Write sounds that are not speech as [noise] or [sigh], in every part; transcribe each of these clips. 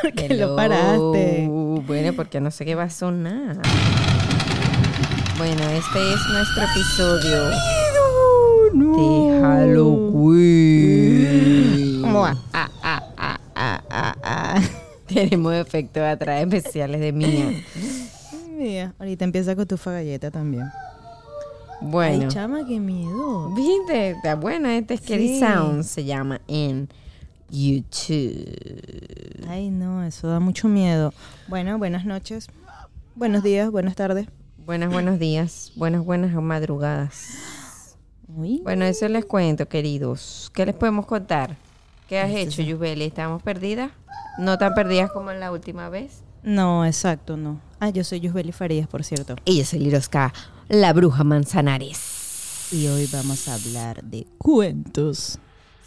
[laughs] ¿Por qué lo paraste? Bueno, porque no sé qué va a sonar. Bueno, este es nuestro episodio de Halloween. Ah, ah, ah, ah, ah, ah, ah. [laughs] Tenemos efectos atrás especiales de mía. Mira, ahorita empieza con tu galleta también. Bueno. Ay, chama, qué miedo. ¿Viste? Está buena. Este Scary Sí. Sound se llama en YouTube. Ay, no, eso da mucho miedo. Bueno, buenas noches. Buenos días, buenas tardes. Buenas, buenos [clears throat] días. Buenas, buenas madrugadas. Uy. Bueno, eso les cuento, queridos. ¿Qué les podemos contar? ¿Qué has hecho, Yubeli? ¿Estamos perdidas? ¿No tan perdidas como en la última vez? No, exacto, no. Ah, yo soy Yusbeli Farías, por cierto. Y yo soy Liroska, la bruja Manzanares. Y hoy vamos a hablar de cuentos.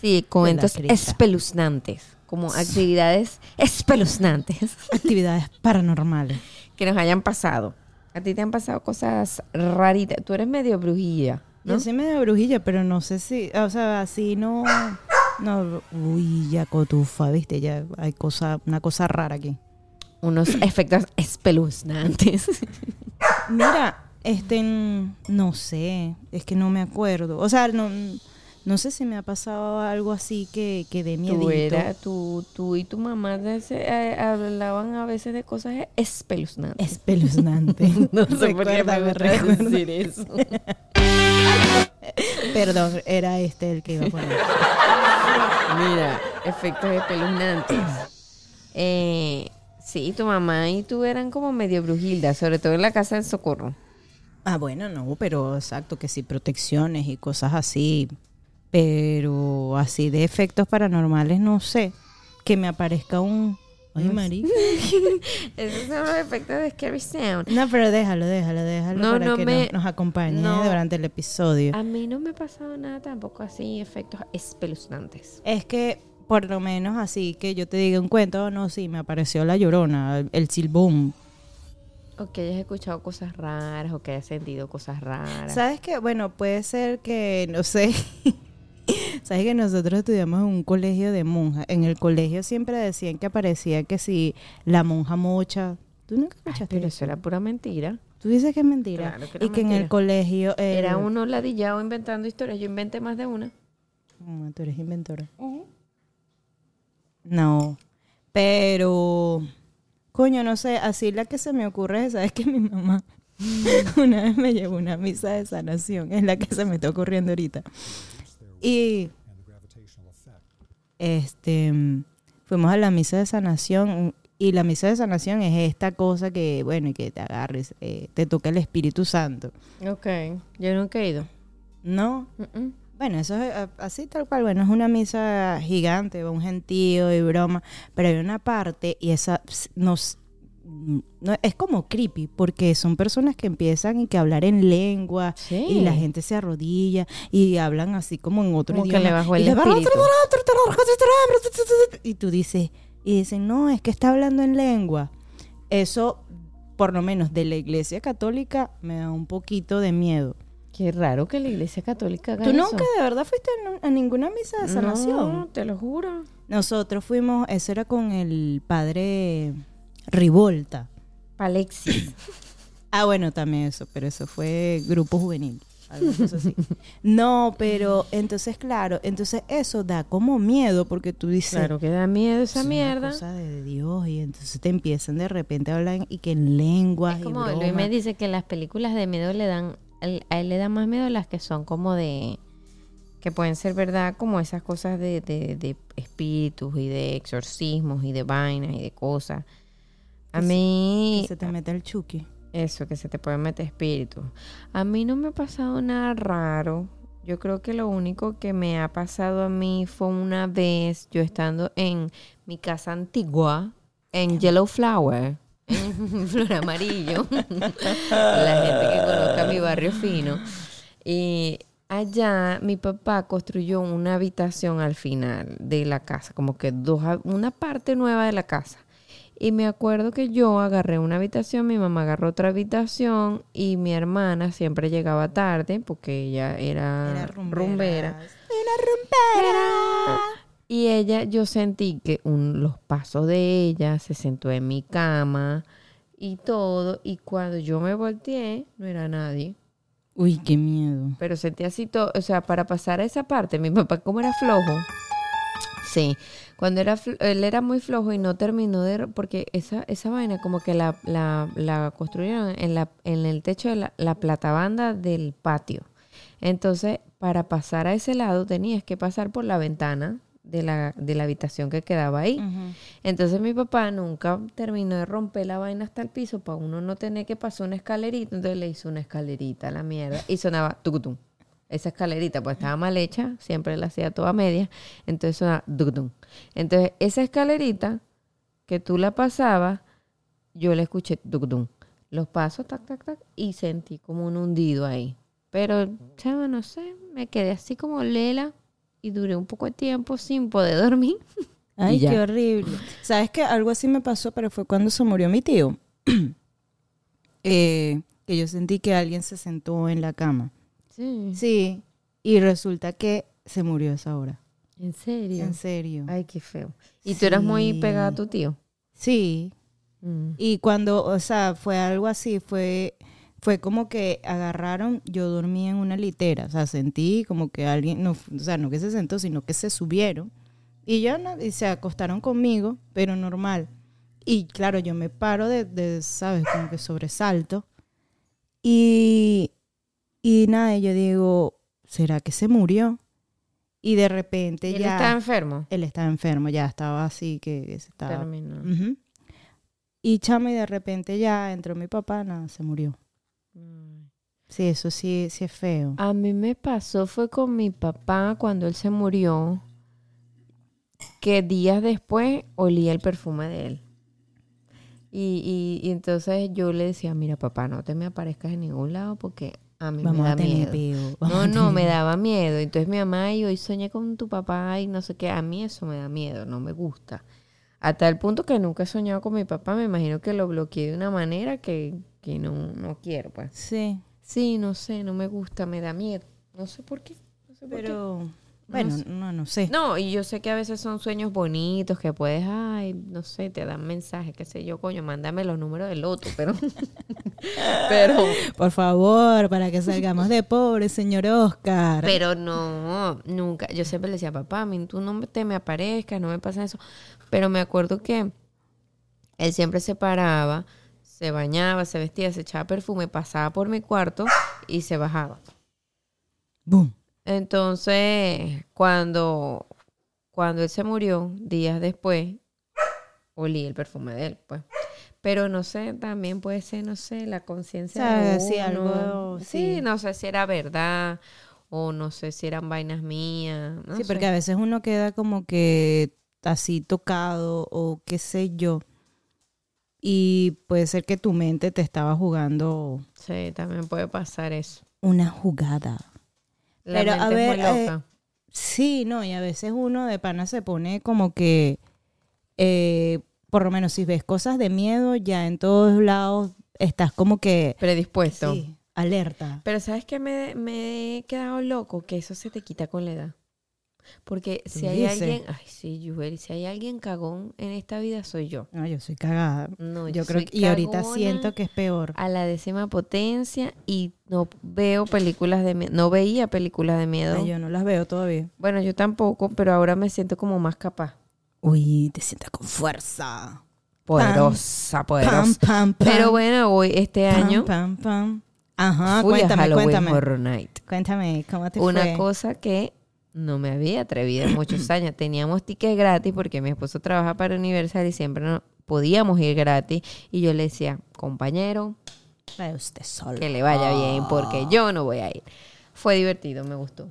Sí, cuentos cripta. espeluznantes, como actividades espeluznantes [laughs] Actividades paranormales. que nos hayan pasado. ¿A ti te han pasado cosas raritas? Tú eres medio brujilla, ¿no? Yo soy medio brujilla, pero no sé si, o sea, así no, no, uy, ya cotufa, viste, ya hay cosa, una cosa rara aquí. Unos [coughs] efectos espeluznantes. Mira, este, no sé, es que no me acuerdo, o sea, no, no sé si me ha pasado algo así que, que de miedito. Tú, era, tú, tú y tu mamá eh, hablaban a veces de cosas espeluznantes. Espeluznante. [laughs] No sé por qué me decir eso. [laughs] Perdón, era este el que iba a poner. Mira, efectos espeluznantes. Eh, sí, tu mamá y tú eran como medio brujildas, sobre todo en la casa del socorro. Ah, bueno, no, pero exacto, que sí, protecciones y cosas así. Pero así de efectos paranormales, no sé. Que me aparezca un. Ay, marica. [laughs] Esos son los efectos de Scary Sound. No, pero déjalo, déjalo, déjalo No, para no que me- nos, nos acompañe no. durante el episodio. A mí no me ha pasado nada tampoco así, efectos espeluznantes. Es que, por lo menos así, que yo te diga un cuento, no, sí, me apareció la llorona, el silbón. O que hayas escuchado cosas raras o que hayas sentido cosas raras. ¿Sabes qué? Bueno, puede ser que, no sé. [laughs] [laughs] ¿Sabes que nosotros estudiamos en un colegio de monjas? En el colegio siempre decían que aparecía que si la monja mocha. ¿Tú nunca Ay, escuchaste pero eso? era pura mentira. Tú dices que es mentira. Claro que era y que en el colegio. eh, Era uno ladillado inventando historias. Yo inventé más de una. Mm, Tú eres inventora. No. Pero. Coño, no sé. Así la que se me ocurre es, ¿sabes que [laughs] mi mamá una vez me llevó una misa de sanación? Es la que se me está ocurriendo ahorita. Y. Este. Fuimos a la misa de sanación. Y la misa de sanación es esta cosa que, bueno, y que te agarres, eh, te toca el Espíritu Santo. Ok. Yo nunca he ido. ¿No? Bueno, eso es así tal cual. Bueno, es una misa gigante, un gentío y broma. Pero hay una parte y esa nos no, es como creepy porque son personas que empiezan y que hablar en lengua Sí. y la gente se arrodilla y hablan así como en otro Como que idioma. le bajó el y, le- espíritu. y tú dices y dicen no es que está hablando en lengua. Eso por lo menos de la Iglesia Católica me da un poquito de miedo. Qué raro que la iglesia católica haga ¿Tú eso. nunca de verdad fuiste a ninguna misa de sanación? No, te lo juro. Nosotros fuimos, eso era con el padre Rivolta. Alexis. [coughs] Ah, bueno, también eso, pero eso fue grupo juvenil. algo así. No, pero entonces, claro, entonces eso da como miedo porque tú dices, claro que da miedo esa "Es una mierda. cosa de Dios y entonces te empiezan de repente a hablar y que en lenguas Es como. Luis me dice que las películas de miedo le dan, a él le da más miedo las que son como de, que pueden ser verdad, como esas cosas de, de, de espíritus y de exorcismos y de vainas y de cosas. A mí, que se te mete el chuki. eso, que se te puede meter espíritus. A mí no me ha pasado nada raro. Yo creo que lo único que me ha pasado a mí fue una vez yo estando en mi casa antigua, en Yellow Flower, en [laughs] Flor Amarillo. La gente que conozca mi barrio fino. Y allá mi papá construyó una habitación al final de la casa, como que dos, una parte nueva de la casa. Y me acuerdo que yo agarré una habitación, mi mamá agarró otra habitación y mi hermana siempre llegaba tarde porque ella era, Era rumbera. rumberas. Era rumbera. Y ella, yo sentí que un, los pasos de ella se sentó en mi cama y todo. Y cuando yo me volteé, no era nadie. Uy, qué miedo. Pero sentí así todo, o sea, para pasar a esa parte, mi papá como era flojo. Sí, cuando era él era muy flojo y no terminó de porque esa esa vaina como que la, la, la construyeron en la en el techo de la, la platabanda del patio. Entonces, para pasar a ese lado tenías que pasar por la ventana de la, de la habitación que quedaba ahí. Entonces mi papá nunca terminó de romper la vaina hasta el piso para uno no tener que pasar una escalerita. Entonces le hizo una escalerita a la mierda y sonaba tucutum. Esa escalerita pues estaba mal hecha, siempre la hacía toda media. Entonces sonaba tucutum. Entonces esa escalerita que tú la pasabas, yo la escuché tucutum. Los pasos, tac, tac, tac, y sentí como un hundido ahí. Pero, chava, no sé, me quedé así como lela y duré un poco de tiempo sin poder dormir. [laughs] Ay, qué horrible. ¿Sabes que Algo así me pasó, pero fue cuando se murió mi tío. [clears throat] Eh, que yo sentí que alguien se sentó en la cama. Sí. Sí, y resulta que se murió a esa hora. ¿En serio? En serio. Ay, qué feo. ¿Y tú eras muy pegada a tu tío? Sí, Mm. y cuando, o sea, fue algo así, fue, fue como que agarraron, yo dormí en una litera, o sea, sentí como que alguien, no, o sea, no que se sentó, sino que se subieron. Y yo no, y se acostaron conmigo, pero normal. Y claro, yo me paro de, de ¿sabes? Como que sobresalto. Y, y nada, yo digo, ¿será que se murió? Y de repente ¿Y él ya... estaba enfermo? Él estaba enfermo, ya estaba así que que se estaba... Terminó. Y chama, y de repente ya entró mi papá, nada, se murió. Mm. Sí, eso sí, sí es feo. A mí me pasó, fue con mi papá cuando él se murió, que días después olía el perfume de él. Y, y, y entonces yo le decía, mira papá, no te me aparezcas en ningún lado porque a mí Vamos me da a tener miedo. peo. vamos No, a no, me daba miedo. Entonces mi mamá, y hoy soñé con tu papá y no sé qué. A mí eso me da miedo, no me gusta. A tal punto que nunca he soñado con mi papá. Me imagino que lo bloqueé de una manera que, que no, no quiero, pues. Sí, Sí, no sé, no me gusta, me da miedo. No sé por qué. No sé por qué. Bueno, no, no sé. No, y yo sé que a veces son sueños bonitos que puedes, ay, no sé, te dan mensajes, qué sé yo, coño, mándame los números del otro, pero. [laughs] pero. Por favor, para que salgamos de pobre, señor Oscar. Pero no, nunca. Yo siempre le decía, papá, a mí tú no te me aparezcas, no me pasa eso. Pero me acuerdo que él siempre se paraba, se bañaba, se vestía, se echaba perfume, pasaba por mi cuarto y se bajaba. Boom. Entonces, cuando, cuando él se murió, días después, olí el perfume de él, pues. Pero no sé, también puede ser, no sé, la conciencia de sí, algo, sí. sí. no sé si era verdad o no sé si eran vainas mías. no sí, sé. porque a veces uno queda como que así tocado o qué sé yo. Y puede ser que tu mente te estaba jugando Sí, también puede pasar eso. una jugada. La Pero, a mente es ver, eh. Sí, no, y a veces uno de pana se pone como que, eh, por lo menos si ves cosas de miedo, ya en todos lados estás como que, predispuesto. sí, alerta. Pero ¿sabes qué me, me he quedado loco? Que eso se te quita con la edad. Porque si ¿Tú hay alguien, ay sí, Yubel, si hay alguien cagón en esta vida soy yo. No, yo soy cagada. No, yo creo soy que, y ahorita siento que es peor. a la décima potencia y no veo películas de miedo, no veía películas de miedo. Ay, yo no las veo todavía. Bueno, yo tampoco, pero ahora me siento como más capaz. Uy, te sientes con fuerza. Poderosa, Pam, poderosa. pam, pam. Pero bueno, hoy este año Pam, pam. Ajá, fui a cuéntame, Halloween cuéntame. Horror Night. Cuéntame, ¿cómo te Una fue? cosa que no me había atrevido en muchos [clears throat] años. Teníamos tickets gratis porque mi esposo trabaja para Universal y siempre no podíamos ir gratis. Y yo le decía, compañero, Vaya usted solo. que le vaya bien porque yo no voy a ir. Fue divertido, me gustó.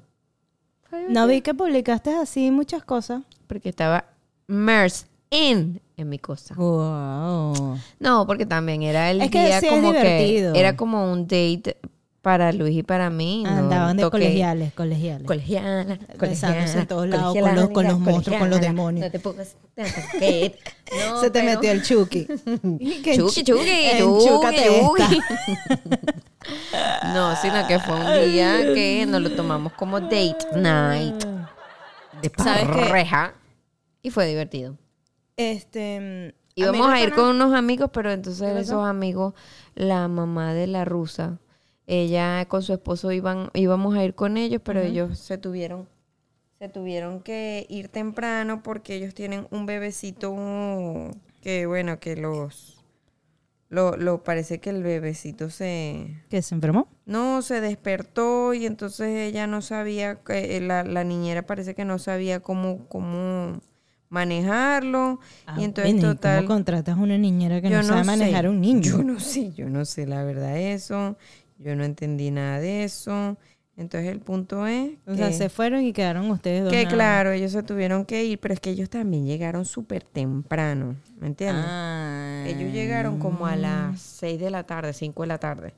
Fue divertido No vi que publicaste así muchas cosas. porque estaba immersed in en mi cosa. Wow. No, porque también era el Es que día sí es como divertido. que era como un date para Luis y para mí. ¿no? Andaban de colegiales, colegiales. Colegiala, Besándose colegiala, en todos lados, con los- con los monstruos, con los demonios. No te pongas. [laughs] No, Se te pero- metió el Chucky. [laughs] Chucky, Chucky, Chucky. [laughs] No, sino que fue un día que nos lo tomamos como date night. De pareja. Y fue divertido. Este. Íbamos a ir con unos amigos, pero entonces esos amigos, la mamá de la rusa, ella con su esposo iban, íbamos a ir con ellos, pero ellos se tuvieron, se tuvieron que ir temprano porque ellos tienen un bebecito que bueno, que los lo, lo parece que el bebecito se ¿Que se enfermó? no, se despertó y entonces ella no sabía, que la, la niñera parece que no sabía cómo, cómo manejarlo. y entonces bueno, ¿y total... ¿Cómo contratas una niñera que no sabe sé, manejar a un niño? Yo no sé, yo no sé la verdad eso. Yo no entendí nada de eso. Entonces el punto es o sea, se fueron y quedaron ustedes dos. que nada claro, ellos se tuvieron que ir, pero es que ellos también llegaron súper temprano, ¿me entiendes? Ah. Ellos llegaron como a las 6 de la tarde, 5 de la tarde.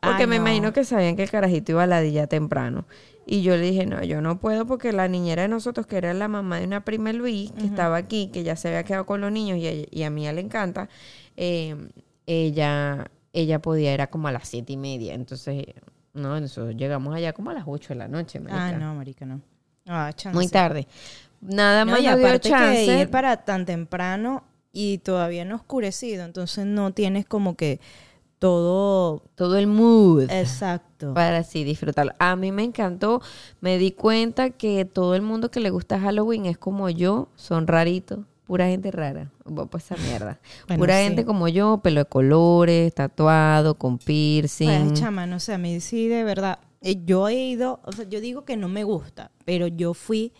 Porque Ay, me no. imagino que sabían que el carajito iba a la día temprano. Y yo le dije, no, yo no puedo porque la niñera de nosotros, que era la mamá de una prima Luis, que estaba aquí, que ya se había quedado con los niños y a, y a mí le encanta, eh, ella, ella podía, era como a las siete y media. Entonces, no, nosotros llegamos allá como a las 8 de la noche, marica. Ah, no, marica, no. Ah, chance. Muy tarde. Nada No, más y aparte que ir para tan temprano y todavía no oscurecido, entonces no tienes como que todo Todo el mood. exacto. para así disfrutarlo. A mí me encantó, me di cuenta que todo el mundo que le gusta Halloween es como yo, son raritos, pura gente rara, va pues esa mierda. [laughs] Bueno, pura sí. gente como yo, pelo de colores, tatuado, con piercing. chama, no sé, a mí sí, de verdad. eh, Yo he ido, o sea, yo digo que no me gusta, pero yo fui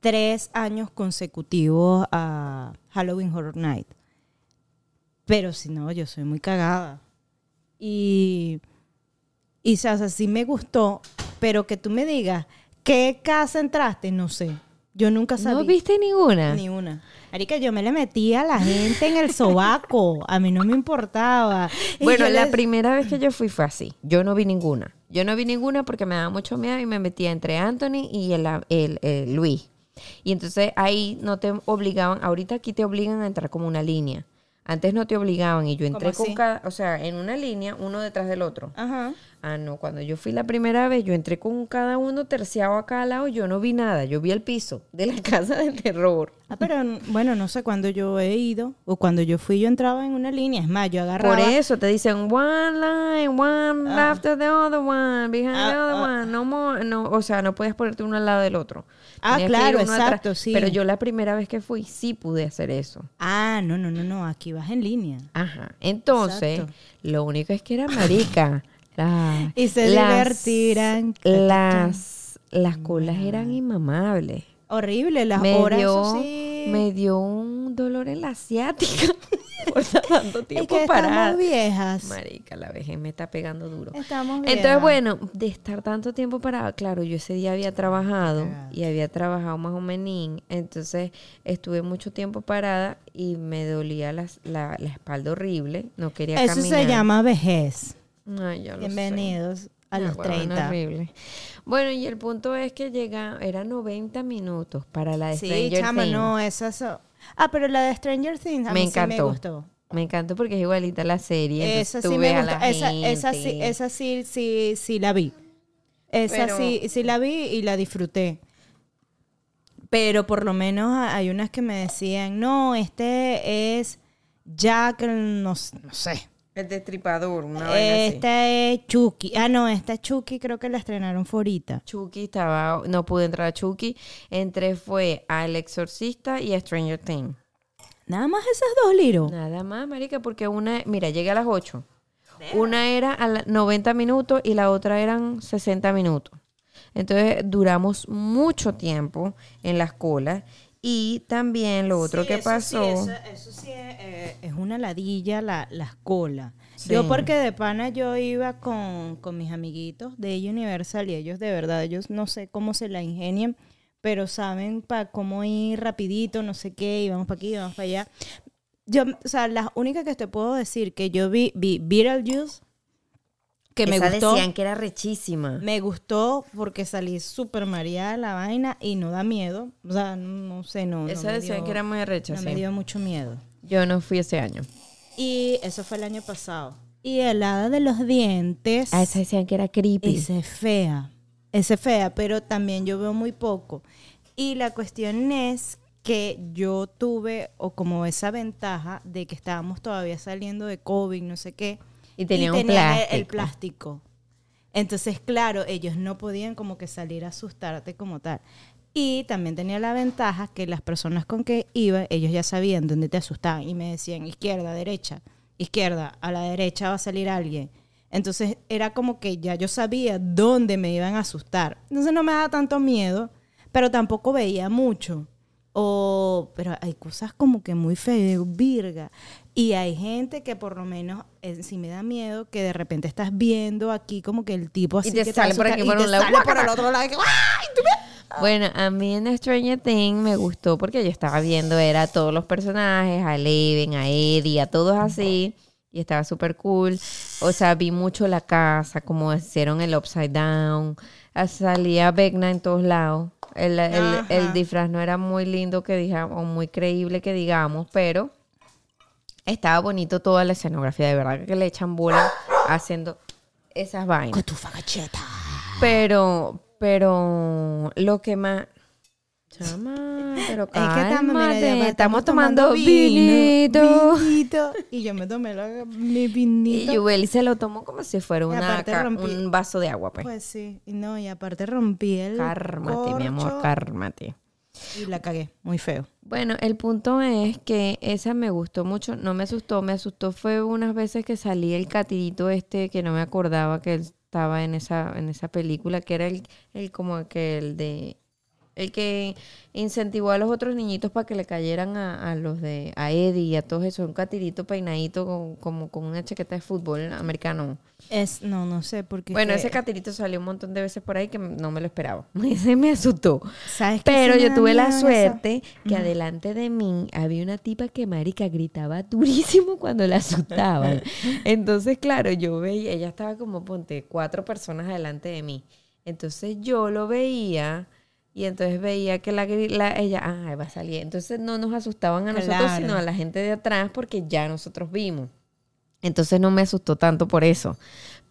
tres años consecutivos a Halloween Horror Night. Pero si no, yo soy muy cagada. Y, y o sea, sí me gustó, pero que tú me digas, ¿qué casa entraste? No sé. Yo nunca sabía. ¿No viste ninguna? Ni una. Arica, yo me le metía a la gente en el sobaco. A mí no me importaba. Y Bueno, la les- primera vez que yo fui fue así. Yo no vi ninguna. Yo no vi ninguna porque me daba mucho miedo y me metía entre Anthony y el, el- el Luis. Y entonces ahí no te obligaban, ahorita aquí te obligan a entrar como una línea. Antes no te obligaban y yo entré ¿Cómo con cada, o sea, en una línea, uno detrás del otro. Ajá. Ah, no, cuando yo fui la primera vez, yo entré con cada uno terciado a cada lado, yo no vi nada, yo vi el piso de la [laughs] casa del terror. Ah, pero bueno, no sé cuándo yo he ido o cuando yo fui yo entraba en una línea. Es más, yo agarraba. Por eso te dicen one line, one after the other one, behind the Ah, other ah. one, no more, no, o sea, no puedes ponerte uno al lado del otro. Ah, Tenías claro, atrás. exacto, sí. Pero yo la primera vez que fui sí pude hacer eso. Ah, no, no, no, no. Aquí vas en línea. Ajá. Entonces, Exacto. lo único es que era marica. Y se divertirán. Las, las colas eran inmamables. Horrible, las me horas. dio, eso sí. me dio un dolor en la asiática [laughs] por tanto es tiempo que parada. estamos viejas. Marica, la vejez me está pegando duro. Estamos viejas. Entonces, bueno, de estar tanto tiempo parada, claro, yo ese día había trabajado y había trabajado más o menos, entonces estuve mucho tiempo parada y me dolía las- la, la espalda horrible, no quería Eso caminar. se llama vejez. Ay, ya lo sé. Bienvenidos a Una los huevona 30. horrible. Bueno, y el punto es que llega, era 90 minutos para la de Sí, Stranger chama, Things. no, esas son- Ah, pero la de Stranger Things a me mí sí me gustó. Me encantó porque es igualita a la serie. Esa sí me gusta. la Esa, esa sí, esa sí, sí, sí la vi. Esa Pero- sí, sí la vi y la disfruté. Pero por lo menos hay unas que me decían, no, este es Jack, no, no sé. El destripador, una vaina así. Esta es Chucky. Ah, no, esta es Chucky, creo que la estrenaron fue ahorita. Chucky estaba, no pude entrar a Chucky. Entré fue a El Exorcista y a Stranger Things. Nada más esas dos, Liro. Nada más, marica, porque una, mira, llegué a las 8. Una era a la- 90 minutos y la otra eran 60 minutos. Entonces duramos mucho tiempo en las colas. Y también lo otro Sí, que eso pasó. Sí, eso, eso sí es, eh, es una ladilla la, las colas. Sí. Yo porque de pana yo iba con, con mis amiguitos de Universal y ellos de verdad, ellos no sé cómo se la ingenian, pero saben para cómo ir rapidito, no sé qué, y vamos para aquí, vamos para allá. Yo, o sea, la única que te puedo decir que yo vi, vi Beetlejuice, que me Esa gustó. decían que era rechísima. Me gustó porque salí súper mareada de la vaina y no da miedo. O sea, no sé, no. no Esa me decían dio- que era muy arrecha, No sí. me dio mucho miedo. Yo no fui ese año. Y eso fue el año pasado. Y el hada de los dientes. A esa decían que era creepy. Esa es fea. Esa es fea, pero también yo veo muy poco. Y la cuestión es que yo tuve o como esa ventaja de que estábamos todavía saliendo de COVID, no sé qué. Y tenía un tenían el- plástico. el plástico. Entonces, claro, ellos no podían como que salir a asustarte como tal. Y también tenía la ventaja que las personas con que iba, ellos ya sabían dónde te asustaban y me decían izquierda, derecha, izquierda, a la derecha va a salir alguien. Entonces era como que ya yo sabía dónde me iban a asustar. Entonces no me daba tanto miedo, pero tampoco veía mucho. O, pero hay cosas como que muy feas, virga. Y hay gente que por lo menos eh, sí me da miedo que de repente estás viendo aquí como que el tipo así te que sale por aquí por y un te lado, por el otro lado y Bueno, a mí en Stranger Things me gustó porque yo estaba viendo, era a todos los personajes, a Eleven, a Eddie, a todos así, y estaba súper cool. O sea, vi mucho la casa, como hicieron el Upside Down, salía Vecna en todos lados. El, el- el disfraz no era muy lindo que digamos, o muy creíble que digamos, pero estaba bonito toda la escenografía, de verdad que le echan bola haciendo esas vainas. Pero, pero lo que más. Chama, [laughs] pero Es que estamos, mira, cálmate, ya estamos tomando vinito. vinito. Y yo me tomé la- mi Y vinito. Yubeli se lo tomó como si fuera Y una, rompí- un vaso de agua, pues. Pues sí, y no, y aparte rompí el cármate, mi amor, cármate. y la cagué, muy feo. Bueno, el punto es que esa me gustó mucho, no me asustó, me asustó fue unas veces que salía el catirito este que no me acordaba que él estaba en esa en esa película, que era el, el como que el de el que incentivó a los otros niñitos para que le cayeran a, a los de a Eddie y a todos esos, un catirito peinadito con, como con una chaqueta de fútbol americano. Es, no, no sé, porque Bueno, que- ese catirito salió un montón de veces por ahí que no me lo esperaba. [laughs] Ese me asustó. ¿sabes Pero yo tuve la eso? suerte que adelante de mí había una tipa que marica gritaba durísimo cuando la asustaban. [laughs] Entonces, claro, yo veía, ella estaba como ponte cuatro personas adelante de mí. Entonces yo lo veía y entonces veía que la, la- ella, ah, va a salir. Entonces no nos asustaban a nosotros, Claro. sino a la gente de atrás porque ya nosotros vimos. Entonces no me asustó tanto por eso.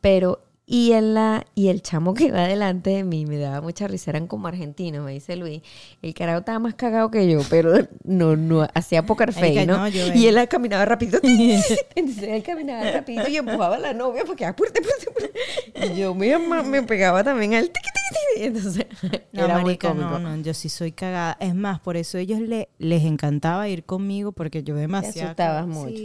Pero, y en la, y el chamo que va delante de mí me daba mucha risa, eran como argentinos, me dice Luis. El carajo estaba más cagado que yo, pero no, no, hacía poker face, ¿no? yo y él caminaba rápido. [laughs] Entonces él caminaba rápido y empujaba a la novia porque apúrate, apúrate, apúrate. Y yo me, me pegaba también al tiqui. Entonces, No, era muy cómico. no, no, yo sí soy cagada. Es más, por eso ellos le, les encantaba ir conmigo porque yo demasiado. asustabas mucho.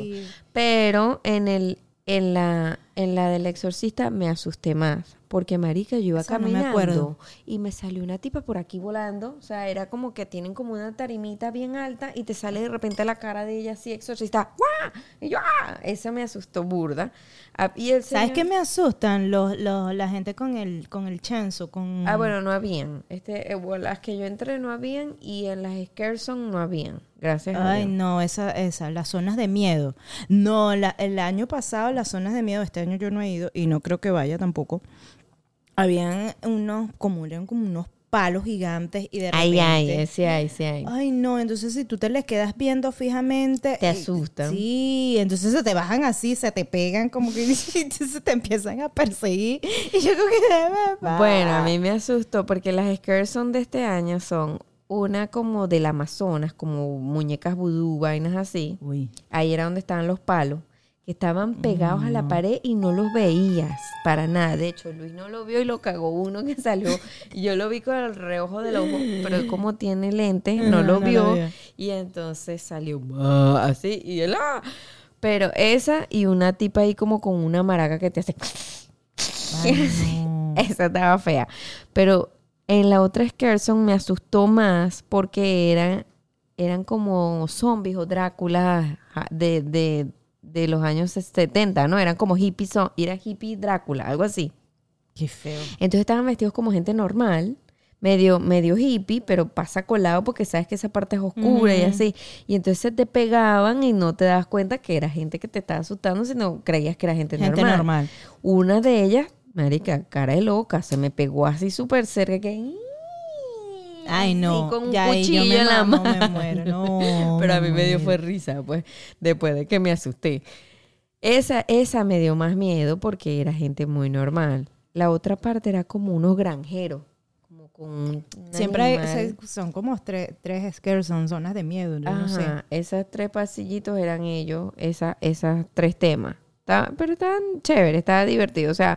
Pero en el en la en la del exorcista me asusté más porque marica yo iba Eso no me caminando acuerdo. y me salió una tipa por aquí volando, o sea, era como que tienen como una tarimita bien alta y te sale de repente la cara de ella así exorcista. ¡guau! Y yo, ¡ah! Esa me asustó burda. Ah, y el ¿Sabes señor- qué me asustan? Los, los, la gente con el, con el chanzo, con... Ah, bueno, no habían. Este, eh, las que yo entré no habían y en las Skerson no habían. Gracias a Ay, Dios. no, esa, esa, las zonas de miedo. No, la- el año pasado las zonas de miedo, este año yo no he ido y no creo que vaya tampoco. Habían unos, como eran como unos palos gigantes y de Ay, repente... ay, sí hay, sí hay. Ay, no, entonces si tú te les quedas viendo fijamente... Te asustan. Sí, entonces se te bajan así, se te pegan como que [laughs] entonces te empiezan a perseguir. Y yo creo que... Bueno, a mí me asustó porque las Skerson de este año son una como del Amazonas, como muñecas vudú, vainas así. Uy. Ahí era donde estaban los palos, que estaban pegados a la pared y no los veías para nada. De hecho, Luis no lo vio y lo cagó uno que salió. Y yo lo vi con el reojo del ojo, pero como tiene lentes, [laughs] no, No, lo no vio. Y entonces salió "Ah", así y él ¡ah! Pero esa y una tipa ahí como con una maraca que te hace... Ay, [laughs] no. Esa estaba fea. Pero en la otra Skerson me asustó más porque eran, eran como zombies o Drácula ja, de, de, de los años 70, ¿no? Eran como hippies, era hippie Drácula, algo así. Qué feo. Entonces estaban vestidos como gente normal, medio, medio hippie, pero pasa colado porque sabes que esa parte es oscura y así. Y entonces se te pegaban y no te das cuenta que era gente que te estaba asustando, sino creías que era gente, Gente normal. normal. Una de ellas, marica, cara de loca, se me pegó así súper cerca que... Ay, no. con un ya cuchillo yo me en la mamo, me mano. muero. [laughs] No, Pero a mí me dio fue risa, pues, después de que me asusté. Esa, esa me dio más miedo porque era gente muy normal. La otra parte era como unos granjeros, como con un Siempre hay- son como tres, tres scares, son zonas de miedo, yo no sé. Ajá, esos tres pasillitos eran ellos, esa, esas tres temas. Estaba- pero estaban chéveres, estaba divertido. O sea,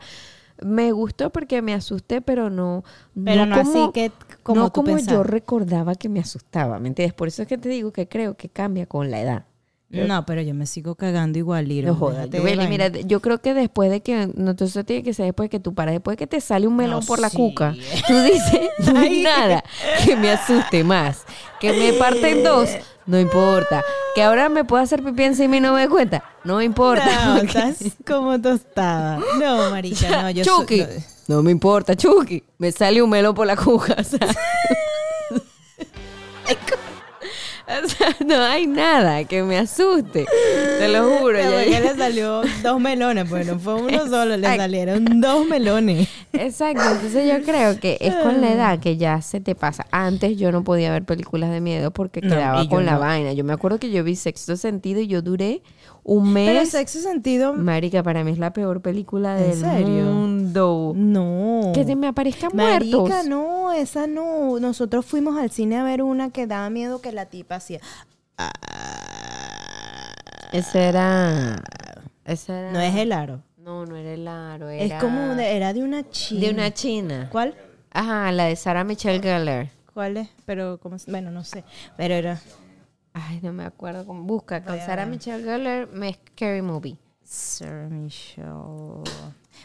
me gustó porque me asusté, pero no. Pero no, como, así que como no tú como yo recordaba que me asustaba, ¿me entiendes? Por eso es que te digo que creo que cambia con la edad. No, pero yo me sigo cagando igual, Liro. No jodas. vaina. mira, yo creo que después de que, no, entonces tiene que ser después de que tú paras, después de que te sale un melón No, por la sí. cuca, [laughs] tú dices, [laughs] no hay nada que me asuste más. Que me parten dos, no importa. Que ahora me pueda hacer pipí encima y no me dé cuenta, no importa. No, [laughs] porque- estás como tostada. No, marica, no, yo Chucky, no me importa, Chucky, me sale un melón por la cuca. [laughs] O sea, [laughs] O sea, no hay nada que me asuste. Te lo juro. Ya- le salió dos melones, pues no fue uno solo, le salieron dos melones. Exacto, entonces yo creo que es con la edad que ya se te pasa. Antes yo no podía ver películas de miedo porque No, quedaba con la no. vaina. Yo me acuerdo que yo vi Sexto Sentido y yo duré un Pero mes. sexo sentido, Marica, para mí es la peor película ¿En del serio? mundo. no. Que se me aparezcan muertos. Marica, no, esa no. Nosotros fuimos al cine a ver una que daba miedo que la tipa hacía. Ese era. Ese era. No es el aro. No, no era el aro. Es como de, era de una china. de una china. ¿Cuál? Ajá, la de Sarah Michelle Gellar. ¿Cuál es? Pero, ¿cómo se- Bueno, no sé. Pero era. Ay, no me acuerdo cómo. Busca con Sarah. Michelle Gellar, me Scary Movie. Sarah Michelle.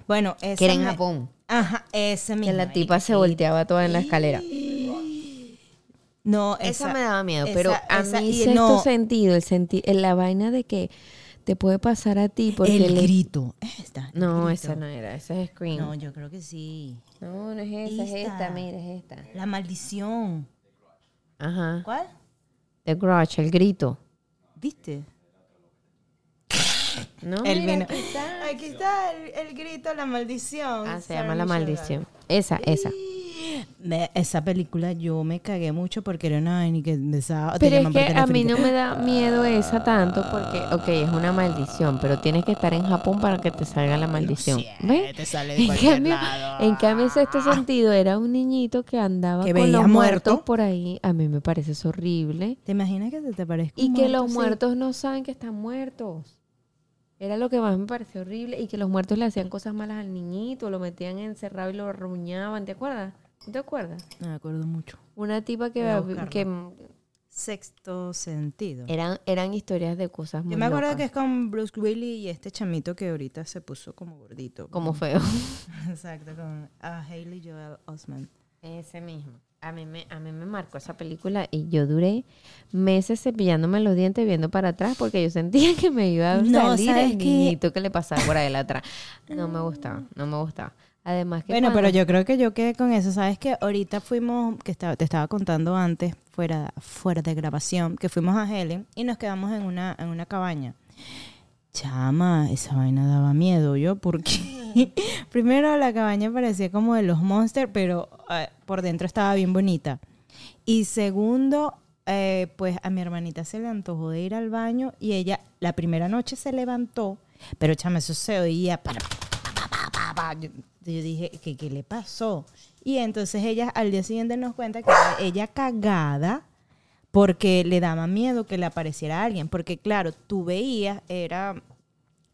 Bueno, esa. Que era en me- Japón. Ajá, ese Que mismo. la tipa se volteaba toda en la escalera. No, Esa, esa, me daba miedo, esa- pero a esa- mí sexto no, sentido, el senti la vaina de que te puede pasar a ti porque el le- grito. Esta, el No, grito. esa no era, esa es Scream. No, yo creo que sí. No, no es esa, es Esta. esta, mira, es esta. La maldición. Ajá. ¿Cuál? The Grudge, el grito. ¿Viste? [laughs] No, el mira, vino. aquí está. Aquí está el, el grito, la maldición. Ah, se llama La Maldición. Esa, esa. Me- esa película yo me cagué mucho porque era una y que besaba. te Pero es que a mí no me da miedo esa tanto porque, ok, es una maldición, pero tienes que estar en Japón para que te salga la maldición. sé, ¿Ves? te sale de En cambio, lado. en cambio, sexto sentido era un niñito que andaba Que con los muertos muerto. por ahí. A mí me parece eso horrible. ¿Te imaginas que se te parezca Y que los muertos no saben que están muertos. Era lo que más me pareció horrible. Y que los muertos le hacían cosas malas al niñito, lo metían encerrado y lo arruñaban. ¿Te acuerdas? ¿No ¿Te acuerdas? No me acuerdo mucho. Una tipa que, a que Sexto sentido. eran, eran historias de cosas muy Yo me acuerdo locas. que es con Bruce Willis y este chamito que ahorita se puso como gordito. Como feo. [laughs] Exacto, con ah, Hailey Joel Osment. Ese mismo. A mí, me, a mí me marcó esa película y yo duré meses cepillándome los dientes viendo para atrás porque yo sentía que me iba a No, salir ¿sabes el niñito que le pasaba por ahí atrás. No me gustaba, no me gustaba. Además que Bueno, pero yo creo que yo quedé con eso. Sabes que ahorita fuimos, que estaba, te estaba contando antes, fuera, fuera de grabación, que fuimos a Helen y nos quedamos en una, en una cabaña. Chama, esa vaina daba miedo yo, porque [laughs] primero la cabaña parecía como de los monsters, pero eh, por dentro estaba bien bonita. Y segundo, eh, pues a mi hermanita se le antojó de ir al baño y ella la primera noche se levantó, pero chama, eso se oía. pa, pa, pa, Yo, dije, ¿qué, ¿qué le pasó? Y entonces ella al día siguiente nos cuenta que ella cagada porque le daba miedo que le apareciera alguien. Porque claro, tú veías, era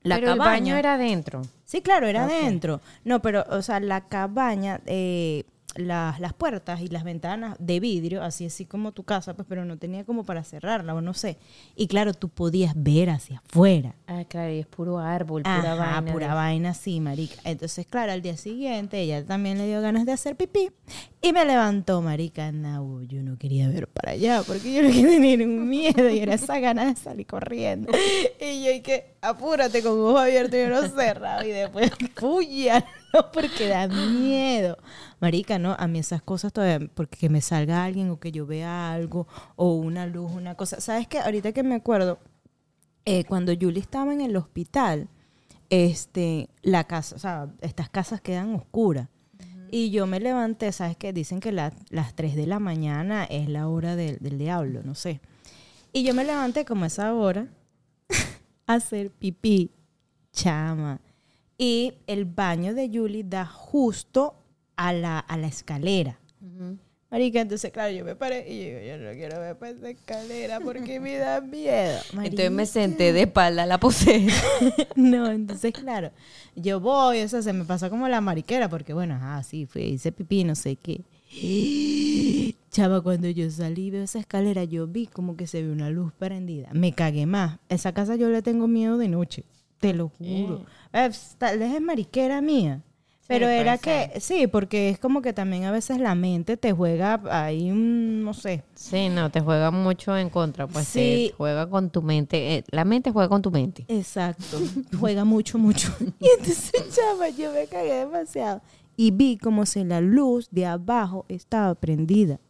la pero el cabaña. baño era adentro. Sí, claro, era adentro. No, pero, o sea, la cabaña, eh, las, las puertas y las ventanas de vidrio, así así como tu casa, pues, pero no tenía como para cerrarla, o no sé. Y claro, tú podías ver hacia afuera. Ah, claro, y es puro árbol, pura Ajá, vaina. pura de- vaina, sí, marica. Entonces, claro, al día siguiente ella también le dio ganas de hacer pipí y me levantó, marica. No, yo no quería ver para allá porque yo no quería tener un miedo y era esa ganas de salir corriendo. [laughs] Y yo, y que apúrate con ojo abierto y uno cerrado y después [laughs] puya, no, porque da miedo. Marica, no, a mí esas cosas todavía, porque que me salga alguien o que yo vea algo o una luz, una cosa. ¿Sabes qué? Ahorita que me acuerdo, eh, cuando Julie estaba en el hospital, este, la casa, o sea, estas casas quedan oscuras. Y yo me levanté, ¿sabes qué? Dicen que la- las 3 de la mañana es la hora del, del diablo, no sé. Y yo me levanté como a esa hora hacer pipí, chama. Y el baño de Julie da justo a la, a la escalera. Marica, entonces, claro, yo me paré y yo digo, yo no quiero ver para esa escalera porque me da miedo. Entonces me senté de espalda a la posee. [laughs] no, entonces, claro, yo voy, o sea, se me pasa como la mariquera, porque bueno, ah, sí, fui, hice pipí, no sé qué. Chava, cuando yo salí veo esa escalera, yo vi como que se ve una luz prendida. Me cagué más. Esa casa yo le tengo miedo de noche, te lo juro. Eh, tal vez es mariquera mía. Pero era que, sí, porque es como que también a veces la mente te juega ahí, no sé. Sí, no, te juega mucho en contra, pues sí. juega con tu mente, eh, la mente juega con tu mente. Exacto, [laughs] juega mucho, mucho. [laughs] Y entonces, chava, yo me cagué demasiado. Y vi como si la luz de abajo estaba prendida.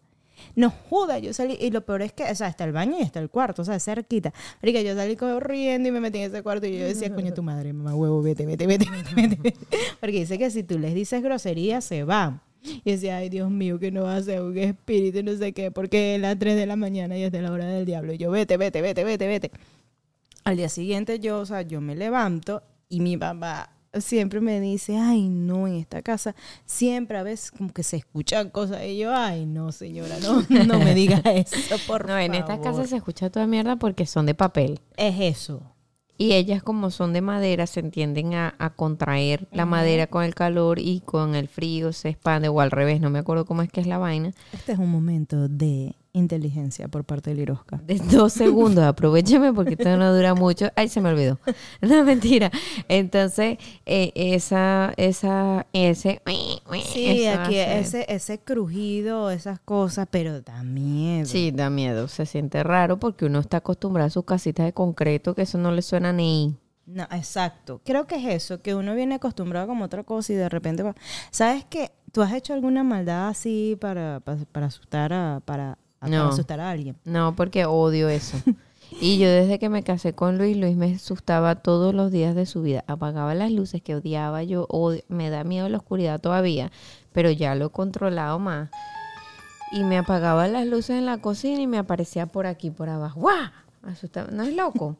No joda, yo salí, y lo peor es que, o sea, está el baño y está el cuarto, o sea, cerquita. Marica, yo salí corriendo y me metí en ese cuarto y yo decía, [laughs] coño, tu madre, mamá huevo, vete, vete, vete, vete, vete. Porque dice que si tú les dices grosería, se van. Y decía, ay, Dios mío, que no va a ser un espíritu, no sé qué, porque es las 3 de la mañana y es de la hora del diablo. Y yo, vete, vete, vete, vete, vete. Al día siguiente yo, o sea, yo me levanto y mi papá siempre me dice, ay, no, en esta casa siempre a veces como que se escuchan cosas. Y yo, ay, no, señora, no, [laughs] no me diga eso, por No, en esta casa se escucha toda mierda porque son de papel. Es eso. Y ellas como son de madera se entienden a, contraer la madera con el calor y con el frío se expande o al revés, no me acuerdo cómo es que es la vaina. Este es un momento de inteligencia por parte de Lirosca. De dos segundos, aprovecheme porque esto no dura mucho. Ay, se me olvidó. [laughs] No, mentira. Entonces, eh, esa, esa, ese... Sí, aquí ese, ese crujido, esas cosas, pero da miedo. Sí, da miedo. Se siente raro porque uno está acostumbrado a sus casitas de concreto, que eso no le suena ni... No, exacto. Creo que es eso, que uno viene acostumbrado como otra cosa y de repente va... ¿Sabes qué? ¿Tú has hecho alguna maldad así para, para, asustar a... Para, no. asustar a alguien. No, porque odio eso. y yo desde que me casé con Luis, Luis me asustaba todos los días de su vida. Apagaba las luces que odiaba, yo me da miedo la oscuridad todavía, pero ya lo he controlado más. Y me apagaba las luces en la cocina y me aparecía por aquí, por abajo. ¡Guau! Asustaba. ¿No es loco?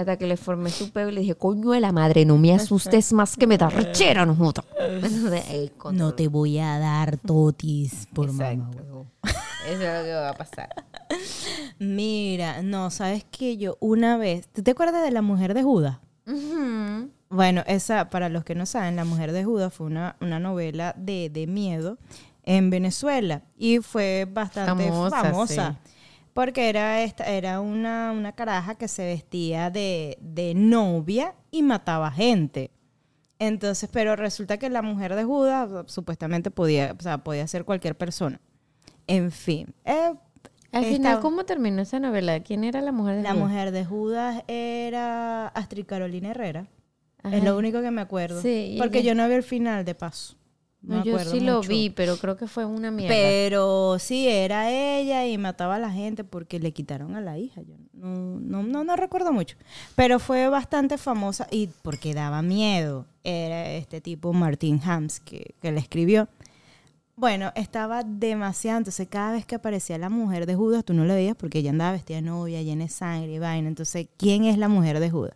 Hasta que le formé su pelo y le dije, coño de la madre, no me asustes más que me da rechera, no No te voy a dar totis por mamá. Eso es lo que va a pasar. [laughs] Mira, no, sabes que yo una vez, ¿tú te acuerdas de la mujer de Judas? Bueno, esa, para los que no saben, La Mujer de Judas fue una, una novela de, de, miedo en Venezuela y fue bastante famosa. Porque era, esta, era una, una caraja que se vestía de, de novia y mataba gente. Entonces, pero resulta que la mujer de Judas supuestamente podía, o sea, podía ser cualquier persona. En fin. Eh, Al final, ¿cómo terminó esa novela? ¿Quién era la mujer de la Judas? La mujer de Judas era Astrid Carolina Herrera. Es lo único que me acuerdo. Sí, porque yo no vi el final de paso. No, yo sí lo vi, pero creo que fue una mierda. Pero sí, era ella y mataba a la gente porque le quitaron a la hija. Yo no, no, no, no recuerdo mucho. Pero fue bastante famosa y porque daba miedo. Era este tipo Martin Hams que, que le escribió. Bueno, estaba demasiado. Entonces, cada vez que aparecía la mujer de Judas, tú no la veías porque ella andaba vestida de novia, llena de sangre y vaina. Entonces, ¿quién es la mujer de Judas?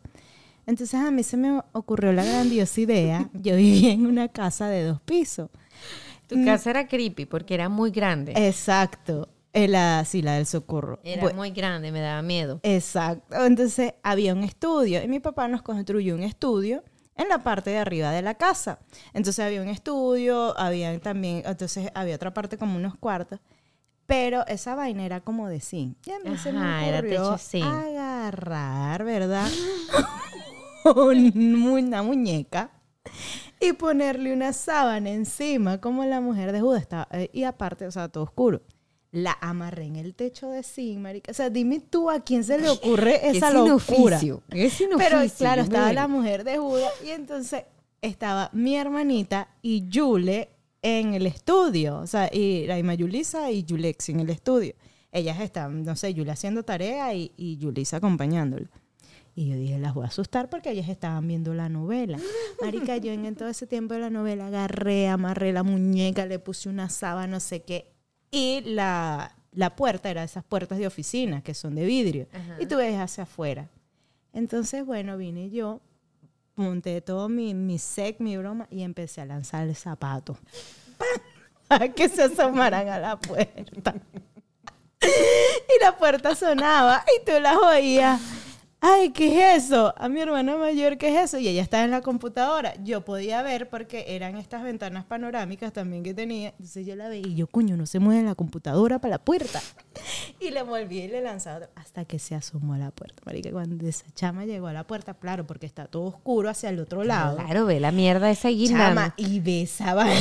Entonces, a mí se me ocurrió la grandiosa idea. Yo [laughs] vivía en una casa de dos pisos. Tu casa era creepy porque era muy grande. Exacto. Eh, la, sí, la del socorro. Era muy grande, me daba miedo. Exacto. Entonces, había un estudio y mi papá nos construyó un estudio en la parte de arriba de la casa. Entonces había un estudio, había también, entonces había otra parte como unos cuartos, pero esa vaina era como de zinc. Y a mí se me ocurrió agarrar, ¿verdad? [laughs] una muñeca y ponerle una sábana encima, como la mujer de Judas estaba, eh, y aparte, o sea, todo oscuro la amarré en el techo de zinc, marica. O sea, dime tú a quién se le ocurre esa locura. Es Pero claro, estaba la mujer de Judas y entonces estaba mi hermanita y Yule en el estudio. O sea, y la Yulisa y Yulex en el estudio. Ellas estaban, no sé, Yule haciendo tarea y, y Yulisa acompañándola. Y yo dije, las voy a asustar porque ellas estaban viendo la novela. Marica, yo en todo ese tiempo de la novela agarré, amarré la muñeca, le puse una sábana, no sé qué y la, puerta era esas puertas de oficina que son de vidrio y tú ves hacia afuera. Entonces, bueno, vine yo, monté todo mi, mi sec, mi broma y empecé a lanzar el zapato. [laughs] a que se asomaran a la puerta. [laughs] Y la puerta sonaba y tú las oías. Ay, ¿qué es eso? A mi hermana mayor, ¿qué es eso? Y ella estaba en la computadora. Yo podía ver porque eran estas ventanas panorámicas también que tenía. Entonces yo la veía y yo, coño, no se mueve la computadora para la puerta. [laughs] Y le volví y le lanzaba hasta que se asomó a la puerta. Marica, cuando esa chama llegó a la puerta, claro, porque está todo oscuro hacia el otro lado. Claro, ve la mierda esa guindando. Chama, y esa [laughs] vaina.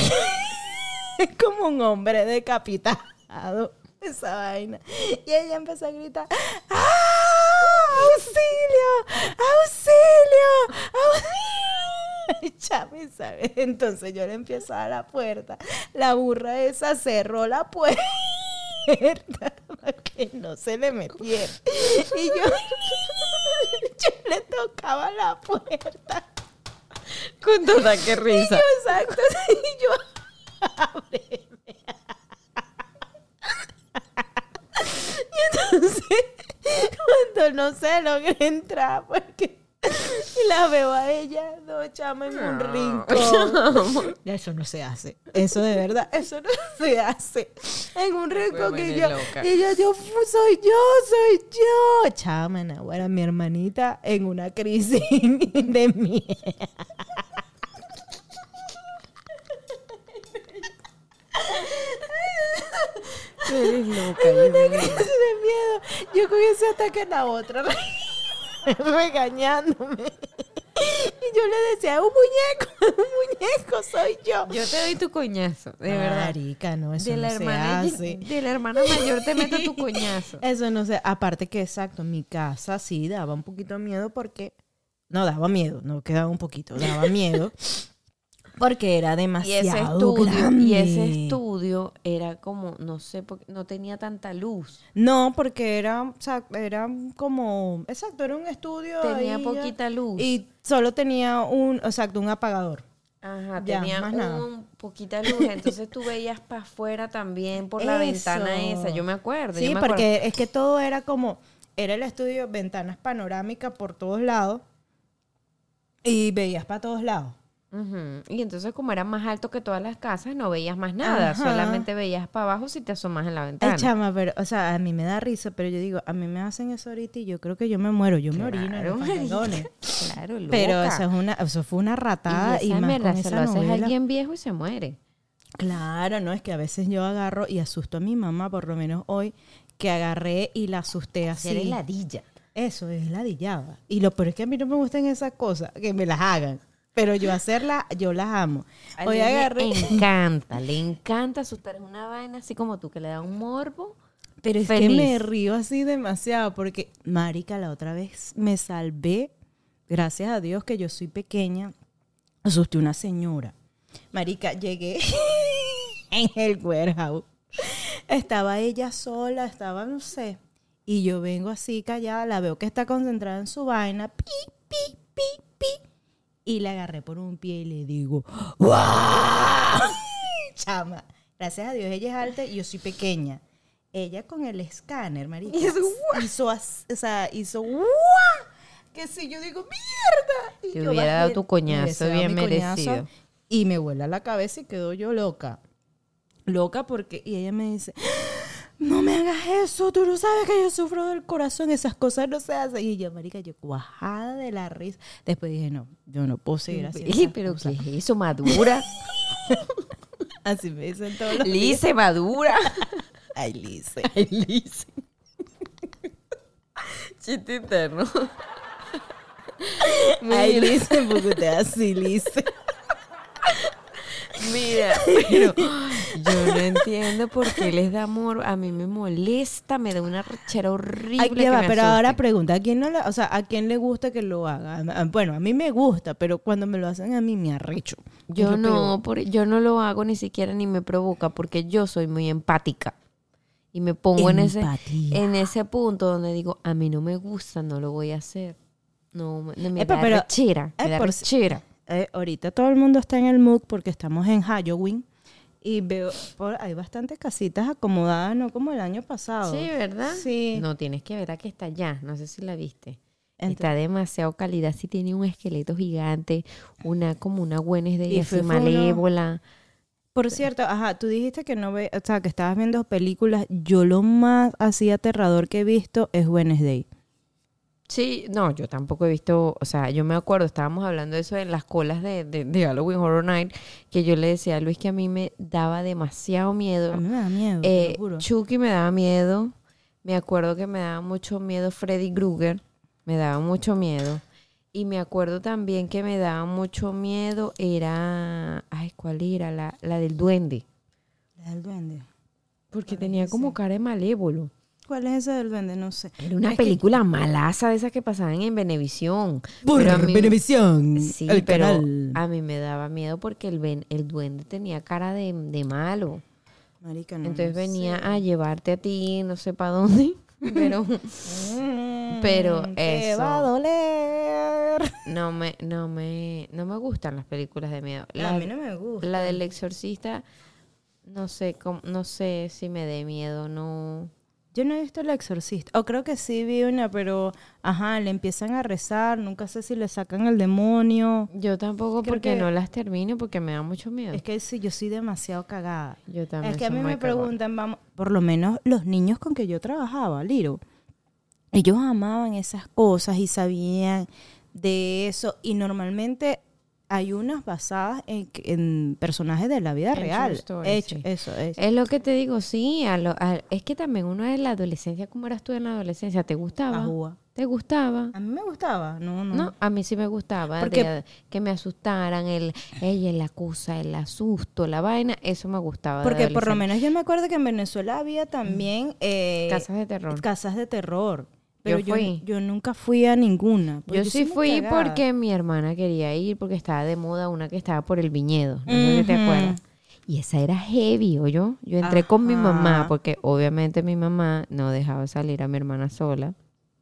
Es como un hombre decapitado. Esa vaina. Y ella empezó a gritar: ¡Ah! ¡Auxilio! ¡Auxilio! ¡Auxilio! [laughs] Chama, y ¿sabes? Entonces yo le empiezo a dar la puerta. La burra esa cerró la puerta [laughs] para que no se le metiera. Y yo, [laughs] yo le tocaba la puerta. Con toda qué risa. Y yo, exacto. Y yo, ábreme. Y entonces, cuando no sé, logré entrar, porque [laughs] la veo a ella, no, chama, en un rincón. [laughs] Eso no se hace. Eso de verdad, eso no [laughs] se hace. En un rincón que yo, loca. y yo fu- soy yo, soy yo. Chama, ahora mi hermanita en una crisis de miedo. Tú eres loca. En una crisis de miedo. Yo con ese ataque en la otra, [laughs] regañándome. Y yo le decía, un muñeco, [laughs] un muñeco soy yo. Yo te doy tu coñazo, de verdad. Marica, no, eso De la, no se hermana, hace. de la hermana mayor te meto tu coñazo. [laughs] Eso no sé. Aparte que, exacto, mi casa sí daba un poquito miedo porque... No, daba miedo, no quedaba un poquito, daba miedo. Porque era Y demasiado ese estudio, grande. y ese estudio era como, no sé, porque no tenía tanta luz. No, porque era, o sea, era como... Exacto, era un estudio Tenía ahí poquita luz. Y solo tenía un, exacto, un apagador. Ajá, Ya, tenía nada. poquita luz, entonces tú veías para afuera también por la ventana esa, yo me acuerdo. Sí, yo me acuerdo. porque es que todo era como, era el estudio, ventanas panorámicas por todos lados y veías para todos lados. Y entonces como era más alto que todas las casas, no veías más nada, Ajá. solamente veías para abajo si te asomas en la Ay, ventana. chama, pero, o sea, a mí me da risa, pero yo digo, a mí me hacen eso ahorita y yo creo que yo me muero, yo me orino en Claro, los pantalones. Claro, loca. Pero eso, es una, eso fue una ratada y y, esa más mierda con se esa lo haces a novela. alguien viejo y se muere. Claro, no, es que a veces yo agarro y asusto a mi mamá, por lo menos hoy, que agarré y la asusté así. Eres ladilla. Eso es ladillada. Y lo peor es que a mí no me gustan esas cosas, que me las hagan. Pero yo hacerlas, yo las amo. A Hoy agarré. Le encanta, le encanta asustar. Es una vaina así como tú que le da un morbo. Pero es Feliz. que me río así demasiado porque, Marica, la otra vez me salvé, gracias a Dios que yo soy pequeña, asusté a una señora. Marica, llegué [laughs] en el warehouse. Estaba ella sola, estaba, no sé. Y yo vengo así callada, la veo que está concentrada en su vaina. Pi, pi, pi, pi. Y la agarré por un pie y le digo, ¡Guau! [laughs] Chama, gracias a Dios ella es alta y yo soy pequeña. Ella con el escáner, marica, Hizo hizo, o sea, hizo ¡guau! Que si yo digo, ¡mierda! Y Te yo hubiera dado tu coñazo bien coñazo merecido. Y me vuela la cabeza y quedo yo loca. Loca porque, y ella me dice, no me hagas eso, tú no sabes que yo sufro del corazón, esas cosas no se hacen. Y yo, marica, yo cuajada de la risa. Después dije, no, yo no puedo seguir haciendo esas pero ¿qué es eso? Madura. [laughs] Así me dicen todos los días. Lice, madura. [laughs] Ay, Lice. [laughs] Ay, Lice. Chiste interno. Ay. Lice, porque usted así, Lice. Mira, pero yo no entiendo por qué les da amor. A mí me molesta, me da una rechera horrible. Ay, que ya va, me pero ahora pregunta, ¿a quién no le, o sea, a quién le gusta que lo haga? Bueno, a mí me gusta, pero cuando me lo hacen a mí me arrecho. Yo no, por- yo no lo hago ni siquiera ni me provoca porque yo soy muy empática. Y me pongo en ese, en ese punto donde digo, a mí no me gusta, no lo voy a hacer. No, me- no me Epa, da pero- rechera, me eh, da por rechera. Eh, ahorita todo el mundo está en el mood porque estamos en Halloween y veo, por, hay bastantes casitas acomodadas, no como el año pasado. Sí, ¿verdad? Sí. No, tienes que ver a que está allá. No sé si la viste. Entonces- está demasiado calidad. Sí tiene un esqueleto gigante, una como una buena Y así fue uno- malévola. Por cierto, ajá, tú dijiste que no ve, o sea, que estabas viendo películas. Yo lo más así aterrador que he visto es Wednesday. Sí, no, yo tampoco he visto, o sea, yo me acuerdo, estábamos hablando de eso en las colas de, de, de Halloween Horror Night, que yo le decía a Luis que a mí me daba demasiado miedo. A mí me da miedo, te Eh, lo juro. Chucky me daba miedo. Me acuerdo que me daba mucho miedo Freddy Krueger. Me daba mucho miedo. Y me acuerdo también que me daba mucho miedo era... Ay, ¿cuál era? La, la del duende. La del duende. Porque tenía como cara de malévolo. ¿Cuál es esa del duende? No sé. Era una Es que- película malaza de esas que pasaban en Venevisión. Mí- Venevisión, Sí, el pero canal. a mí me daba miedo porque el, duende tenía cara de, de malo. Marica, no, Entonces no venía sé. a llevarte a ti, no sé para dónde. [laughs] Pero Mm, pero te eso. va a doler. no me, no me, no me gustan las películas de miedo. La, a mí no me gusta. la del exorcista, no sé, cómo- no sé si me dé miedo, no. Yo no he visto El Exorcista. O creo que sí vi una, pero ajá, le empiezan a rezar. Nunca sé si le sacan el demonio. Yo tampoco Creo porque que- no las termino porque me da mucho miedo. Es que sí, yo soy demasiado cagada. yo también Es que a mí me preguntan, vamos, por lo menos los niños con que yo trabajaba, Liro, ellos amaban esas cosas y sabían de eso. Y normalmente hay unas basadas en, en personajes de la vida En real. story, Hecho, sí. eso es. Es lo que te digo, sí. a lo- a- es que también uno en la adolescencia, ¿cómo eras tú en la adolescencia? ¿Te gustaba? Ajúa. ¿Te gustaba? A mí me gustaba, no, no. No, a mí sí me gustaba. Porque- de- que me asustaran, el, ella, la cosa, el asusto, la vaina, eso me gustaba. Porque por lo menos yo me acuerdo que en Venezuela había también eh, Casas de terror. casas de terror. Pero Yo fui. yo nunca fui a ninguna. porque Yo sí fui cagada. porque mi hermana quería ir porque estaba de moda una que estaba por el viñedo. No sé si te acuerdas. Y esa era heavy, ¿o yo? Yo entré con mi mamá porque obviamente mi mamá no dejaba salir a mi hermana sola,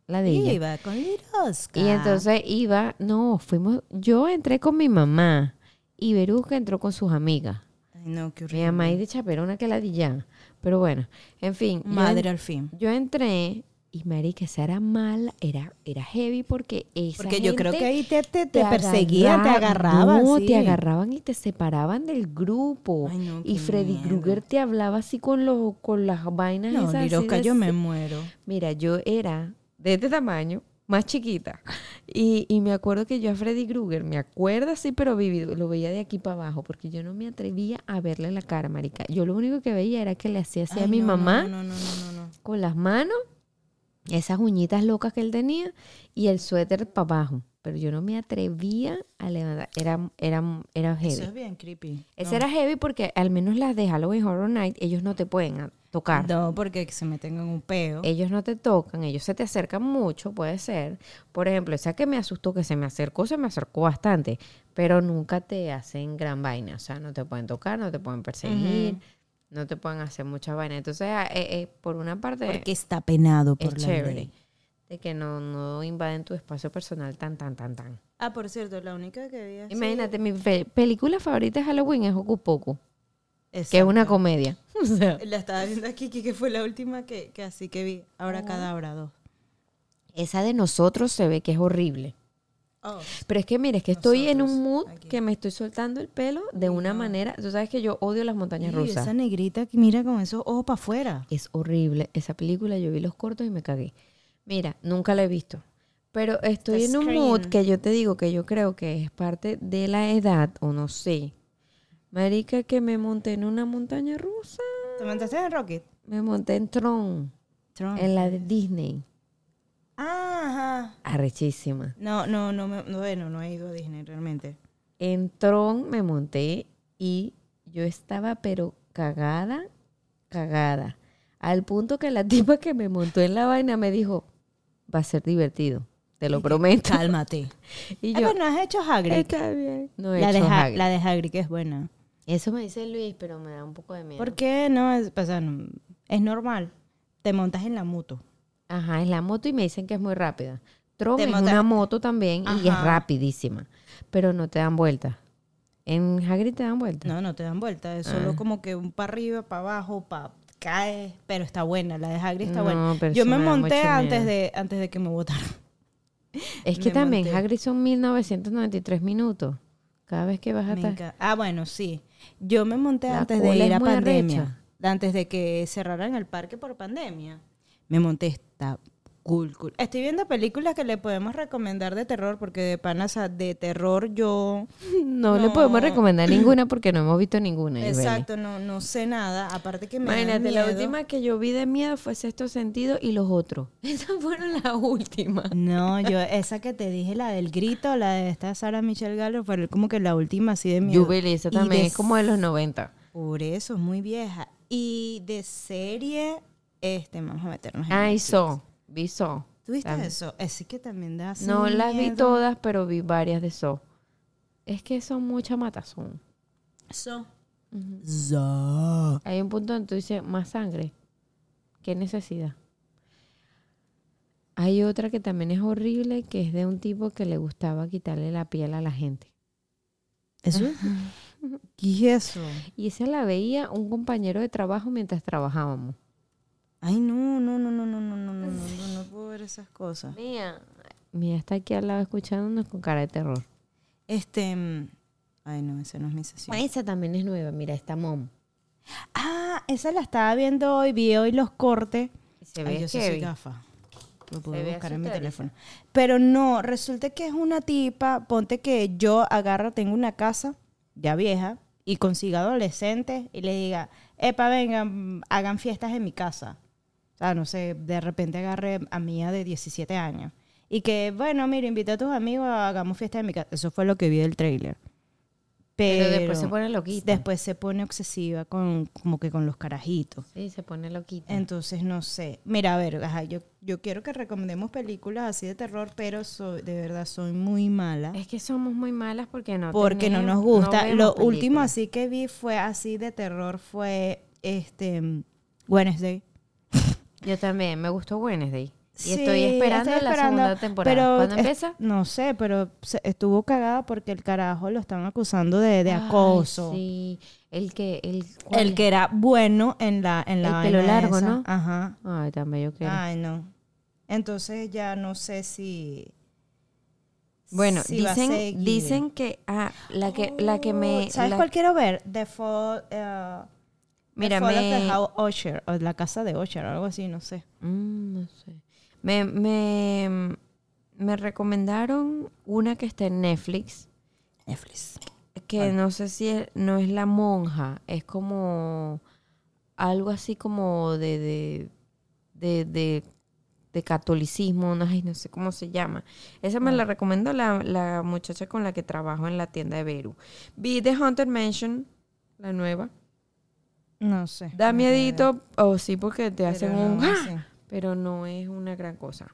la de ella. Iba con Lirosca. Y entonces iba, no, fuimos, yo entré con mi mamá y Berusca entró con sus amigas. Ay, no, qué Mi horrible. mamá y de chaperona que la di ya. Pero bueno, en fin. Madre al fin. Yo entré y marica, esa era mala, era, era heavy porque esa Porque yo creo que ahí te, te, te perseguían, te agarra- agarraban. No, sí. te agarraban y te separaban del grupo. Ay, no, y Freddy. Krueger te hablaba así con, los con las vainas No, esas. así Lirosca, de yo me muero. Mira, yo era de este tamaño, más chiquita. Y, y me acuerdo que yo a Freddy Krueger, me acuerdo así, pero vivido, lo veía de aquí para abajo, porque yo no me atrevía a verle la cara, marica. Yo lo único que veía era que le hacía así a mi no, mamá No, no, no, no, no. con las manos, esas uñitas locas que él tenía, y el suéter para abajo. Pero yo no me atrevía a levantar. Era, era, era heavy. Eso es bien creepy. Ese No. era heavy porque al menos las de Halloween Horror Night, ellos no te pueden tocar. No, porque se meten en un peo. Ellos no te tocan, ellos se te acercan mucho, puede ser. Por ejemplo, esa que me asustó, que se me acercó, se me acercó bastante, pero nunca te hacen gran vaina. O sea, no te pueden tocar, no te pueden perseguir, no te pueden hacer muchas vainas. Entonces, ah, eh, eh, por una parte, porque está penado por es la chévere ley. de que no, no invaden tu espacio personal tan, tan, tan, tan. Ah, por cierto, la única que vi así- Imagínate, mi pe- película favorita de Halloween es Hocus Pocus, que es una comedia. [laughs] O sea, La estaba viendo aquí, que que fue la última que, que así que vi. Ahora Cadabra 2. esa de nosotros se ve que es horrible. Oh, Pero es que mire, es que estoy en un mood aquí. que me estoy soltando el pelo de una manera. Tú sabes que yo odio las montañas rusas. esa negrita que mira con esos ojos para afuera. Es horrible. Esa película yo vi los cortos y me cagué. Mira, nunca la he visto. Pero estoy The en un mood que yo te digo que yo creo que es parte de la edad, o no sé. Marica, que me monté en una montaña rusa. ¿Te montaste en Rocket? Me monté en Tron, Tron. en la de Disney. Ajá. Arrechísima. No, no, no, me- no, bueno, no he ido a Disney realmente. En Tron me monté y yo estaba pero cagada, cagada. Al punto que la [laughs] tipa que me montó en la vaina me dijo, va a ser divertido, te lo prometo. [laughs] Cálmate. Y Ah, yo, pero no has hecho Hagrid. está bien. No he La hecho Ha- Hagrid. la de Hagrid que es buena. Eso me dice Luis, pero me da un poco de miedo. ¿Por qué no? Es, o sea, no- es normal. Te montas en la moto. Ajá, es la moto y me dicen que es muy rápida. Tron es una moto también y es rapidísima, pero no te dan vueltas. En Hagrid te dan vueltas. No, no te dan vuelta. Es solo Ah. como que un para arriba, para abajo, para caes. Pero está buena. La de Hagrid está No, buena. pero Yo me monté antes de, antes de que me votaran. [laughs] Es que Me también monté. Hagrid son 1993 minutos. Cada vez que vas hasta... enca- Ah, bueno, sí. Yo me monté La antes de ir a pandemia. arrecha. Antes de que cerraran el parque por pandemia. Me monté esta cool, cool. Estoy viendo películas que le podemos recomendar de terror, porque de panas de terror yo. [laughs] No, le podemos recomendar ninguna porque no hemos visto ninguna. Exacto, no, no sé nada. Aparte que me. Imagínate, la última que yo vi de miedo fue Sexto Sentido y los otros. [laughs] Esas fueron las últimas. No, yo, esa que te dije, la del grito, la de esta Sara Michelle Gellar, fue como que la última así de miedo. Jubilee, esa también de es como de los 90. Por eso, es muy vieja. Y de serie, este, vamos a meternos en Ay, Netflix. So. Vi So. ¿Tú viste También. eso? Así que también da así No las vi todas, pero vi varias de So. Es que son mucha matazón. So. Hay un punto donde tú dices, más sangre. ¿Qué necesidad? Hay otra que también es horrible, que es de un tipo que le gustaba quitarle la piel a la gente. ¿Eso? [laughs] ¿Qué es eso? Y esa la veía un compañero de trabajo mientras trabajábamos. Ay, no, no, no, no, no, no, no, no, no, no, no puedo ver esas cosas. Mía, Mía está aquí al lado escuchándonos con cara de terror. Este, mm, ay, no, esa no es mi sesión. Esa también es nueva, mira, esta mom. Ah, esa la estaba viendo hoy, vi hoy los cortes. Se Ay, ve yo sí soy gafa. Lo puedo buscar en mi teléfono. Pero no, resulta que es una tipa, ponte que yo agarra, tengo una casa ya vieja y consiga adolescentes y le diga, epa, vengan, hagan fiestas en mi casa. Sea, no sé, de repente agarre a mía de 17 años. Y que, bueno, mira, invita a tus amigos, hagamos fiesta en mi casa. Eso fue lo que vi del trailer. Pero, Pero después se pone loquita. después se pone obsesiva con, como que con los carajitos. Sí, se pone loquita. Entonces, no sé. Mira, a ver, ajá, yo, yo quiero que recomendemos películas así de terror, pero soy, de verdad soy muy mala. Es que somos muy malas porque no porque no nos gusta. Lo último así que vi fue así de terror fue este Wednesday. Yo también, me gustó Wednesday. Y Sí, estoy esperando estoy la segunda temporada. pero ¿Cuándo empieza? No sé, pero estuvo cagada porque el carajo lo están acusando de, de Ay, acoso. sí, el que... El, ¿cuál El que era bueno en la en la El pelo largo, esa. ¿no? Ajá. Ay, tan bello que era. Ay, no. Entonces ya no sé si. Bueno, si dicen, dicen que... Ah, la que, la que me... Oh, ¿Sabes la- cuál quiero ver? The Fall. uh, Mira, me- the House Usher, o la casa de Usher, algo así, no sé. Mm, no sé. Me, me, me recomendaron una que está en Netflix, Netflix. que no sé si es- no es La Monja, es como algo así como de, de, de, de, de catolicismo, no, ay, no sé cómo se llama. Esa me la recomendó la, la muchacha con la que trabajo en la tienda de Beru. Vi The Haunted Mansion, la nueva. No sé. Da no miedito, o sí, porque te Pero hacen no, un... ¡ah! sí. pero no es una gran cosa.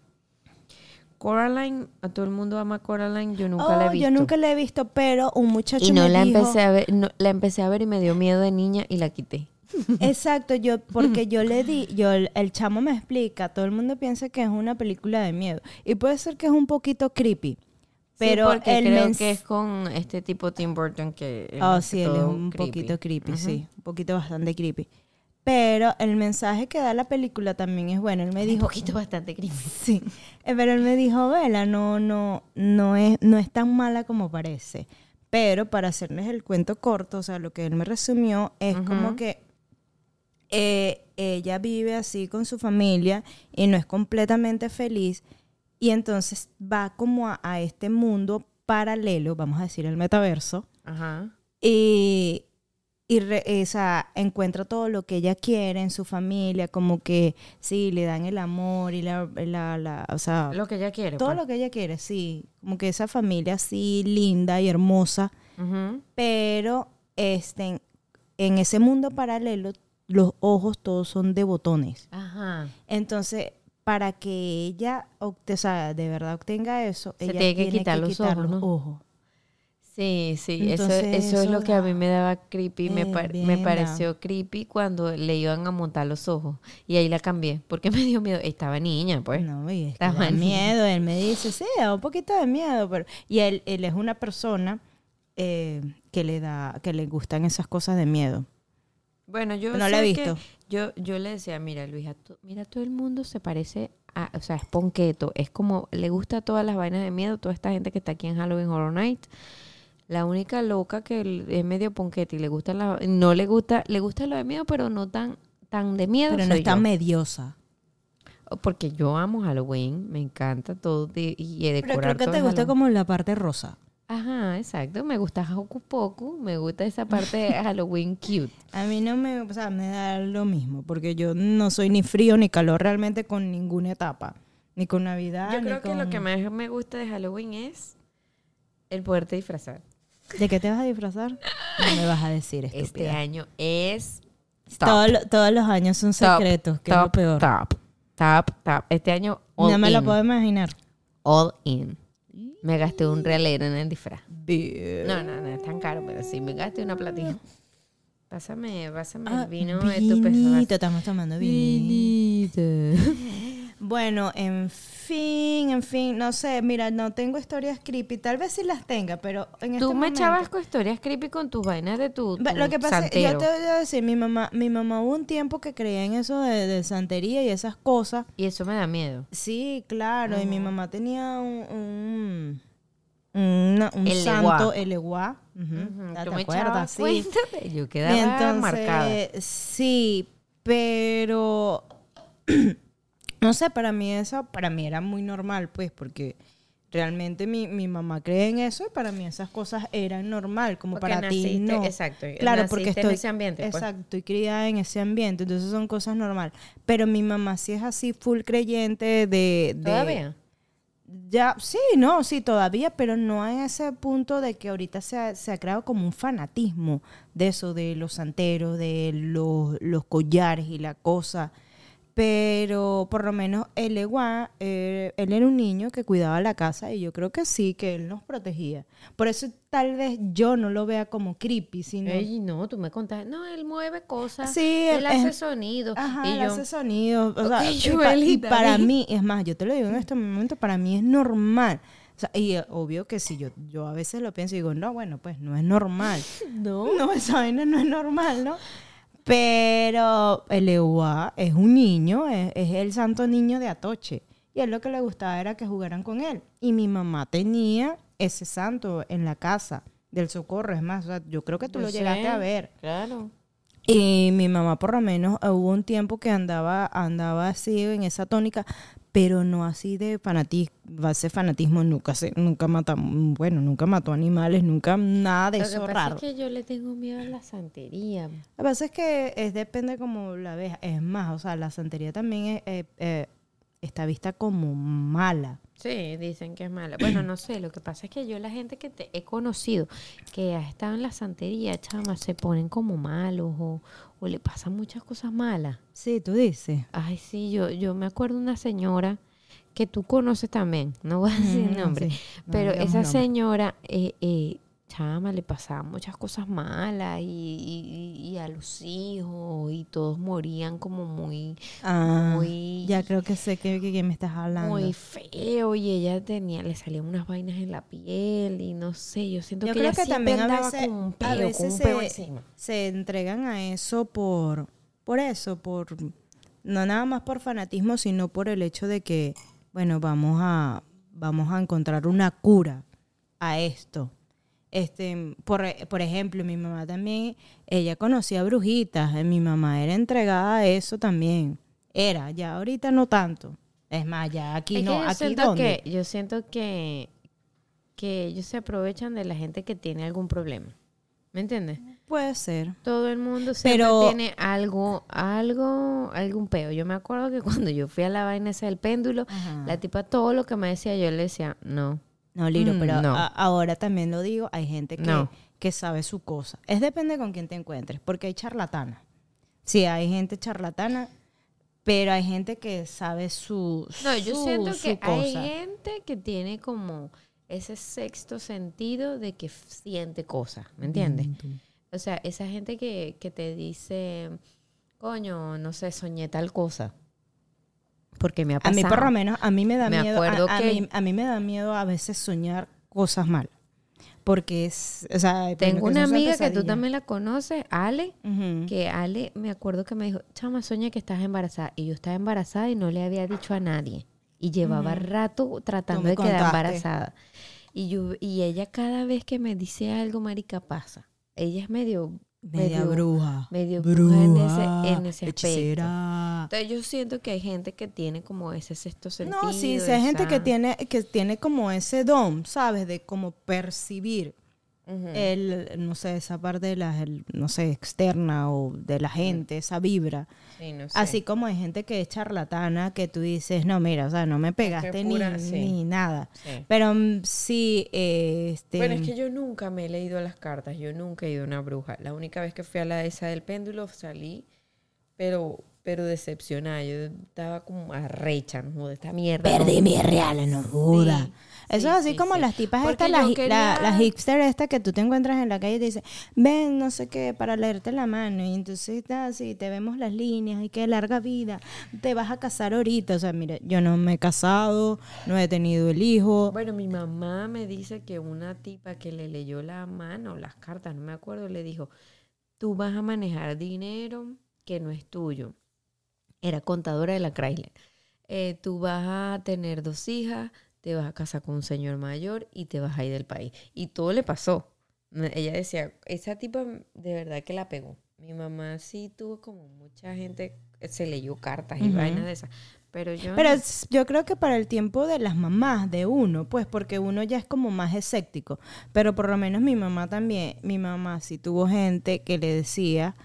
Coraline, a todo el mundo ama Coraline, yo nunca la he Oh, visto. yo nunca la he visto, pero un muchacho y no me la dijo- empecé a ver, no, la empecé a ver y me dio miedo de niña y la quité. Exacto, yo porque [laughs] yo le di, yo el, el chamo me explica, todo el mundo piensa que es una película de miedo y puede ser que es un poquito creepy, pero sí, porque el creo que es con este tipo Tim Burton que Oh, sí, él es un creepy. poquito creepy, sí, un poquito bastante creepy. Pero el mensaje que da la película también es bueno. Él me Un dijo, poquito bastante creepy. [laughs] sí, eh, pero él me dijo, Vela, no, no, no es, no es tan mala como parece. Pero para hacerles el cuento corto, o sea, lo que él me resumió es como que eh, ella vive así con su familia y no es completamente feliz y entonces va como a, a este mundo paralelo, vamos a decir el metaverso, Ajá. y, y re- o sea, encuentra todo lo que ella quiere en su familia, como que sí, le dan el amor y la, la, la- o sea, Lo que ella quiere. todo pues. lo que ella quiere, sí, como que esa familia así linda y hermosa, pero este, en, en ese mundo paralelo los ojos todos son de botones. Ajá. Entonces, para que ella, obte- o sea, de verdad obtenga eso, Se ella tiene que quitar los ojos, ¿no? ojos. Sí, sí, eso, eso es lo que a mí me daba creepy, me, par- bien me da. pareció creepy cuando le iban a montar los ojos y ahí la cambié porque [laughs] me dio miedo, estaba niña pues. No, y es que Estaba da miedo. Él me dice, sí, da un poquito de miedo, pero... Y él, él es una persona eh, que le da, que le gustan esas cosas de miedo. Bueno, yo No la he que visto. Yo, yo le decía, mira Luisa, mira todo el mundo se parece a, o sea, es ponqueto, es como, le gusta todas las vainas de miedo, toda esta gente que está aquí en Halloween Horror Night, La única loca que es medio ponqueta y le gusta la, no le gusta, le gusta lo de miedo, pero no tan, tan de miedo. Pero no está yo. mediosa. Porque yo amo Halloween, me encanta todo de, y Pero decorar creo que te gusta Halloween. como la parte rosa. Ajá, exacto. Me gusta Hocus Pocus, me gusta esa parte de [laughs] Halloween cute. A mí no me, o sea, me da lo mismo, porque yo no soy ni frío ni calor realmente con ninguna etapa. Ni con Navidad. Yo ni creo que lo que más me gusta de Halloween es el poderte disfrazar. ¿De qué te vas a disfrazar? [laughs] No me vas a decir, Este estúpida. año es top, Todo lo- todos los años son top, secretos, que es lo top, peor. top, top, top. Este año all No me lo puedo imaginar. all in. Me gasté un realero en el disfraz. No, no, no es tan caro, pero sí me gasté una platilla. Pásame, pásame Ah, el vino de tu vinito, estamos tomando vinito. [laughs] Bueno, en fin, en fin, no sé, mira, no tengo historias creepy, tal vez sí las tenga, pero en este Tú me momento- echabas con historias creepy con tus vainas de tu, tu Lo que pasa es que yo santero. te voy a decir, mi mamá, mi mamá hubo un tiempo que creía en eso de, de santería y esas cosas. Y eso me da miedo. Sí, claro, y mi mamá tenía un, un, una- un El santo, el Eguá. ¿te Tú me acuerdas? Sí. cuenta de- Yo quedaba Entonces, marcada. sí, pero [clears throat] no sé, para mí eso, para mí era muy normal, pues, porque realmente mi, mi mamá cree en eso y para mí esas cosas eran normal, como Porque para ti no. exacto, Claro, porque en estoy ese ambiente, pues. Exacto, estoy criada en ese ambiente, entonces son cosas normal. Pero mi mamá sí es así full creyente de, de ¿Todavía? ya, sí, no, sí, todavía, pero no en ese punto de que ahorita se ha, se ha creado como un fanatismo de eso, de los santeros, de los, los collares y la cosa. Pero por lo menos el Eguá, eh, él era un niño que cuidaba la casa y yo creo que sí, que él nos protegía. Por eso tal vez yo no lo vea como creepy, sino... Ey, no, tú me contaste. No, él mueve cosas. Sí, él hace sonidos. Ajá, y él yo, hace sonidos. O sea, [laughs] y, pa- y Joelita, para mí, es más, yo te lo digo en este momento, para mí es normal. O sea, y eh, obvio que si yo, yo a veces lo pienso y digo, no, bueno, pues no es normal. [laughs] no. No, esa vaina no es normal, ¿no? Pero el Ewa es un niño, es, es el santo niño de Atoche. Y él lo que le gustaba era que jugaran con él. Y mi mamá tenía ese santo en la casa del socorro. Es más, o sea, yo creo que tú Yo lo llegaste a ver. Claro. Y mi mamá por lo menos hubo un tiempo que andaba, andaba así en esa tónica, pero no así de fanatismo, ese fanatismo nunca se, nunca mata, bueno, nunca mató animales, nunca nada de Lo que eso pasa raro. es que yo le tengo miedo a la santería. Lo que pasa es que es depende como la ves, es más, o sea, la santería también es, eh, eh, está vista como mala. Sí, dicen que es mala. Bueno, no sé, lo que pasa es que yo la gente que te he conocido que ha estado en la santería, chama, se ponen como malos o, o le pasan muchas cosas malas. Sí, tú dices. Ay, sí, yo, yo me acuerdo de una señora que tú conoces también, no voy a decir nombre, sí, no pero esa nombre. señora, eh, eh, chama, le pasaban muchas cosas malas y, y- y a los hijos y todos morían como muy, Ah, muy, ya creo que sé que, que- que me estás hablando. muy feo y ella tenía, le salían unas vainas en la piel y no sé, yo siento Yo que creo ella que también a veces, con un a peo, con veces un peo se, encima. se entregan a eso por, por eso, por no nada más por fanatismo, sino por el hecho de que, bueno, vamos a, vamos a encontrar una cura a esto. Este, por, por ejemplo, mi mamá también, ella conocía brujitas, eh, mi mamá era entregada a eso también. Era, ya ahorita no tanto. Es más, ya aquí Es no, yo aquí siento dónde. que yo siento que que ellos se aprovechan de la gente que tiene algún problema. ¿Me entiendes? Puede ser. Todo el mundo siempre Pero- tiene algo, algo, algún peo. Yo me acuerdo que [laughs] cuando yo fui a la vaina esa del péndulo, Ajá. la tipa todo lo que me decía, yo le decía, no. No, Liro, Mm, pero no. a- ahora también lo digo, hay gente que, No. que sabe su cosa. Es depende con quién te encuentres, porque hay charlatanas. Sí, hay gente charlatana, pero hay gente que sabe su, No, yo su- siento su que hay gente que tiene como ese sexto sentido de que siente cosas, ¿me entiendes? O sea, esa gente que, que te dice, coño, no sé, soñé tal cosa. Porque me ha A pasado. mí por lo menos, a mí me da Me miedo, a, acuerdo a que- mí, a mí me da miedo a veces soñar cosas malas. Porque es, o sea, Tengo una amiga que tú también la conoces, Ale, Ujú. que Ale me acuerdo que me dijo, chama, soñé que estás embarazada. Y yo estaba embarazada y no le había dicho a nadie. Y llevaba rato tratando de quedar contaste. embarazada. Y, yo, y ella cada vez que me dice algo, marica, pasa. Ella es medio... Media medio- bruja. medio bruja en ese- en ese aspecto. hechicera. Entonces yo siento que hay gente que tiene como ese sexto sentido. No, sí, sí, hay gente que tiene, que tiene como ese don, ¿sabes? De como percibir El, no sé, esa parte de la, el, no sé, externa o de la gente, esa vibra. Sí, no sé. Así como hay gente que es charlatana, que tú dices, no, mira, o sea, no me pegaste ni, sí. ni nada. Sí. Pero mm, sí, eh, este... Bueno, es que yo nunca me he leído las cartas, yo nunca he ido a una bruja. La única vez que fui a la esa del péndulo salí, pero, pero decepcionada. Yo estaba como arrecha, no joda, esta mierda. no- Perdí mi real, no joda. Sí, Eso sí, es así sí, como las tipas estas, las, la, quería- las hipster estas que tú te encuentras en la calle y te dicen, ven, no sé qué, para leerte la mano. Y entonces está así, te vemos las líneas y qué larga vida. Te vas a casar ahorita. O sea, mira, yo no me he casado, no he tenido el hijo. Bueno, mi mamá me dice que una tipa que le leyó la mano, las cartas, no me acuerdo, le dijo, tú vas a manejar dinero que no es tuyo. Era contadora de la Chrysler. Eh, tú vas a tener dos hijas, te vas a casar con un señor mayor y te vas a ir del país. Y todo le pasó. Ella decía, esa tipa de verdad que la pegó. Mi mamá sí tuvo como mucha gente, se leyó cartas y vainas de esas. Pero yo Pero no. yo creo que para el tiempo de las mamás, de uno, pues porque uno ya es como más escéptico. Pero por lo menos mi mamá también, mi mamá sí tuvo gente que le decía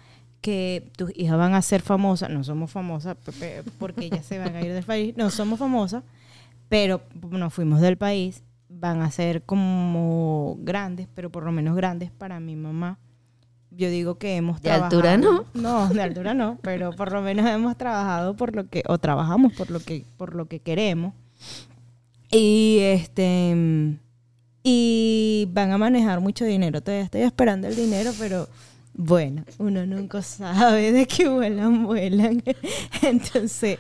que tus hijas van a ser famosas, no somos famosas porque ellas se van a ir del país, no somos famosas, pero nos fuimos del país, van a ser como grandes, pero por lo menos grandes para mi mamá. Yo digo que hemos ¿De altura trabajado- No, de altura no, pero por lo menos hemos trabajado por lo que, o trabajamos por lo que, por lo que queremos. Y este y van a manejar mucho dinero. Todavía estoy esperando el dinero, pero bueno, uno nunca sabe de que vuelan, vuelan. [laughs] Entonces,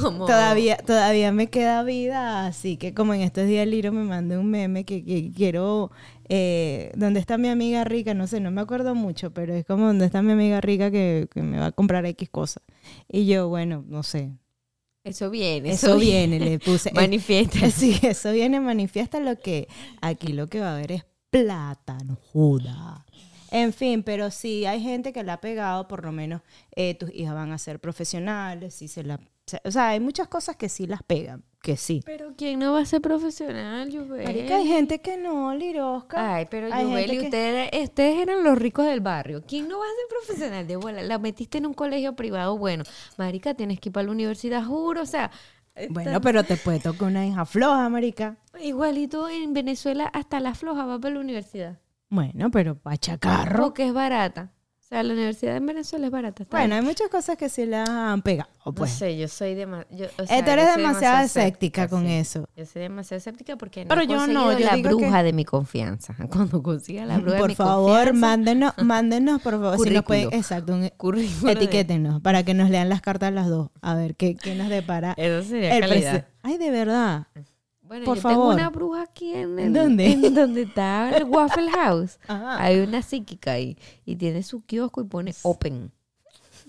Como- todavía, todavía me queda vida, así que como en estos días Liro me mandó un meme que, que quiero, eh, ¿dónde está mi amiga rica? No sé, no me acuerdo mucho, pero es como, ¿dónde está mi amiga rica que, que me va a comprar X cosa? Y yo, bueno, no sé, Eso viene. eso viene, le puse. [laughs] Manifiesta. [laughs] Sí, eso viene, manifiesta lo que, aquí lo que va a haber es plátano, juda. En fin, pero sí hay gente que la ha pegado, por lo menos eh, tus hijas van a ser profesionales, sí se la, o sea, hay muchas cosas que sí las pegan, que sí. Pero ¿quién no va a ser profesional, Yubel? Marica, hay gente que no, Lirosca. Ay, pero Yubel, y que- ustedes, ustedes eran los ricos del barrio. ¿Quién no va a ser profesional de bola? La metiste en un colegio privado, bueno. Marica, tienes que ir para la universidad, juro. O sea, Bueno, pero te puede tocar una hija floja, marica. igualito en Venezuela, hasta la floja va para la universidad. Bueno, pero pa' chacarro. Porque es barata. O sea, la universidad en Venezuela es barata. está Bueno, hay muchas cosas que sí las han pegado, No pues. sé, yo soy demasiado. Eh, tú eres demasiado escéptica con eso. Yo soy demasiado escéptica porque no Pero he yo no, conseguido yo la digo bruja que- de mi confianza. [laughs] Cuando consiga la bruja de Por mi favor, confianza, mándenos, [laughs] mándenos, por favor, si nos pueden, exacto, un- currículo de- etiquétenos para que nos lean las cartas las dos, a ver qué, qué nos depara Eso sería el calidad. Ay, de verdad. Bueno, Por yo favor. tengo una bruja aquí en, ¿En el- dónde? En [laughs] donde está el Waffle House. [laughs] Ajá. Hay una psíquica ahí y tiene su kiosco y pone open.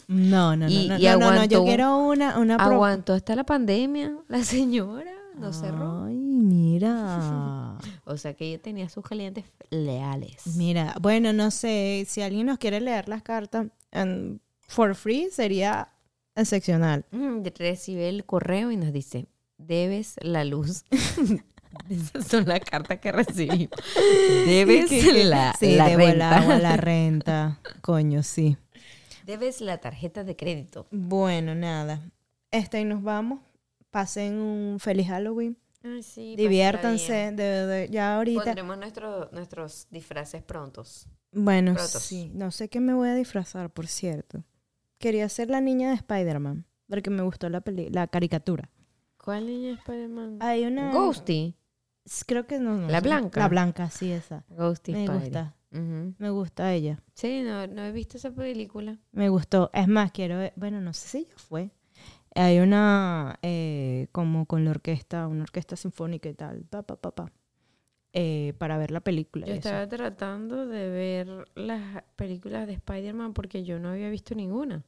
No, no, no, Y- no, y no, no, no, aguantó- yo quiero una, una pro- Aguantó hasta la pandemia, [laughs] la señora, no cerró. Ay, mira. O sea que ella tenía sus clientes leales. Mira, bueno, no sé, si alguien nos quiere leer las cartas um, for free sería excepcional. Mm, recibe el correo y nos dice, debes la luz. [laughs] Esas son las cartas que recibimos. [laughs] Debes la, sí, la debo el renta. agua, la renta. Coño, sí. Debes la tarjeta de crédito. Bueno, nada. Este, y nos vamos. Pasen un feliz Halloween. Ay, sí, Diviértanse. pásala De, de- ya ahorita. Pondremos nuestro- nuestros disfraces prontos. Bueno, prontos. sí. No sé qué me voy a disfrazar, por cierto. Quería ser la niña de Spider-Man. Porque me gustó la, peli la caricatura. ¿Cuál niña Spider-Man? Hay una. Ghosty. Creo que no. no ¿La sé. blanca? La blanca, sí, esa. Ghosty Me Spider. gusta. Ujú. Me gusta ella. Sí, no, no he visto esa película. Me gustó. Es más, quiero ver- Bueno, no sé si ya fue. Hay una. eh, como con la orquesta, una orquesta sinfónica y tal. Pa, pa, pa, pa. Eh, para ver la película. Yo eso. estaba tratando de ver las películas de Spider-Man porque yo no había visto ninguna.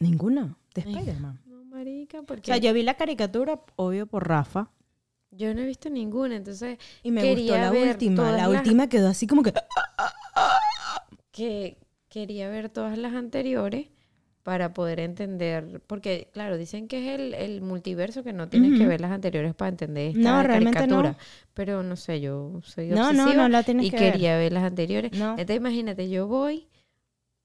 Ninguna de. Spider-Man. No, marica, O porque... sea, yo vi la caricatura, obvio, por Rafa. Yo no he visto ninguna, entonces Y me Quería gustó la ver última. La las- última quedó así como que. que quería ver todas las anteriores para poder entender, porque claro, dicen que es el, el multiverso que no tienes que ver las anteriores para entender esta No, no. caricatura. Pero no sé, yo soy No, no, obsesiva no la tienes y que ver. quería ver. las anteriores. No. Entonces imagínate, yo voy,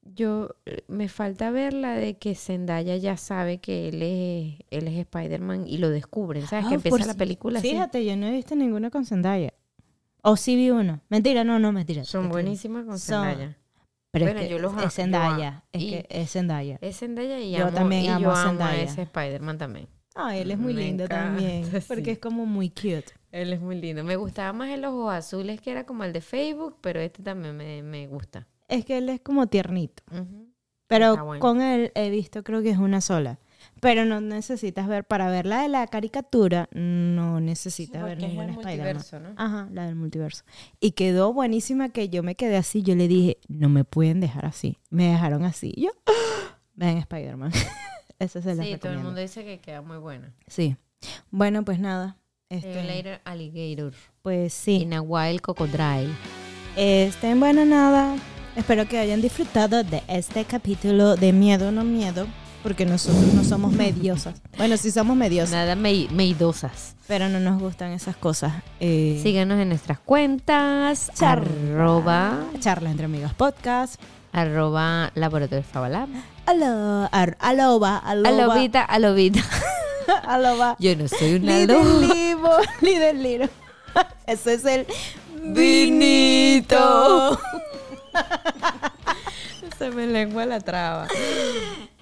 yo eh, me falta ver la de que Zendaya ya sabe que él es, él es Spider-Man y lo descubren, ¿sabes? que Ah, empieza la película así. Fíjate, yo no he visto ninguna con Zendaya. O sí vi uno. Mentira, no, no, mentira. Son Mentira. buenísimas con Son- Zendaya. Pero Bueno, es que yo los es Zendaya. Es que es Zendaya. Es Zendaya y Yo amo, también y amo yo a amo a Zendaya. ese Spider-Man también. Ay, él es muy Me lindo encanta, también. [laughs] Porque es como muy cute. Él es muy lindo. Me gustaba más el ojos azules que era como el de Facebook, pero este también me, me gusta. Es que él es como tiernito. Pero bueno. con él he visto, creo que es una sola. Pero no necesitas ver, para ver la de la caricatura, no necesitas ver es el ninguna Spider-Man. ¿no? Ajá, la del multiverso. Y quedó buenísima que yo me quedé así. Yo le dije, no me pueden dejar así. Me dejaron así. Y yo, ven Spider-Man. [laughs] Eso se las Sí, todo el mundo dice que queda muy buena. Sí. Bueno, pues nada. Este, Later Alligator. pues sí. In a Wild Crocodile. Este, bueno, nada. Espero que hayan disfrutado de este capítulo de Miedo no Miedo. Porque nosotros no somos mediosas. Bueno, sí somos mediosas. Nada mei- meidosas. Pero no nos gustan esas cosas. Eh, Síganos en nuestras cuentas. Charla. Arroba, Charla entre amigos podcast. arroba Laboratorio Fabalab. Alo, ar- aloba, aloba. Alobita, alobita. [laughs] Aloba. Yo no soy una loba. Líder Liro. [laughs] Ese es el Vinito. [laughs] Se me lengua la traba.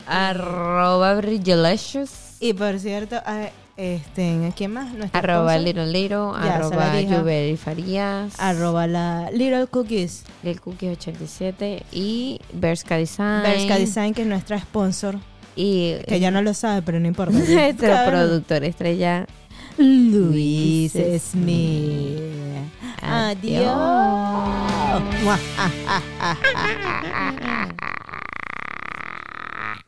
Arroba Bridgelicious. Y por cierto, ah, este, ¿quién más? Arroba. Little Little. Ya, Arroba. Yuberi Farías. Arroba la Little Cookies. Lil Cookie 87 y Berska Design. Berska Design, que es nuestra sponsor. Y Que ya no lo sabe, pero no importa. [laughs] nuestro productor estrella. Luis Smith. Adiós. [laughs]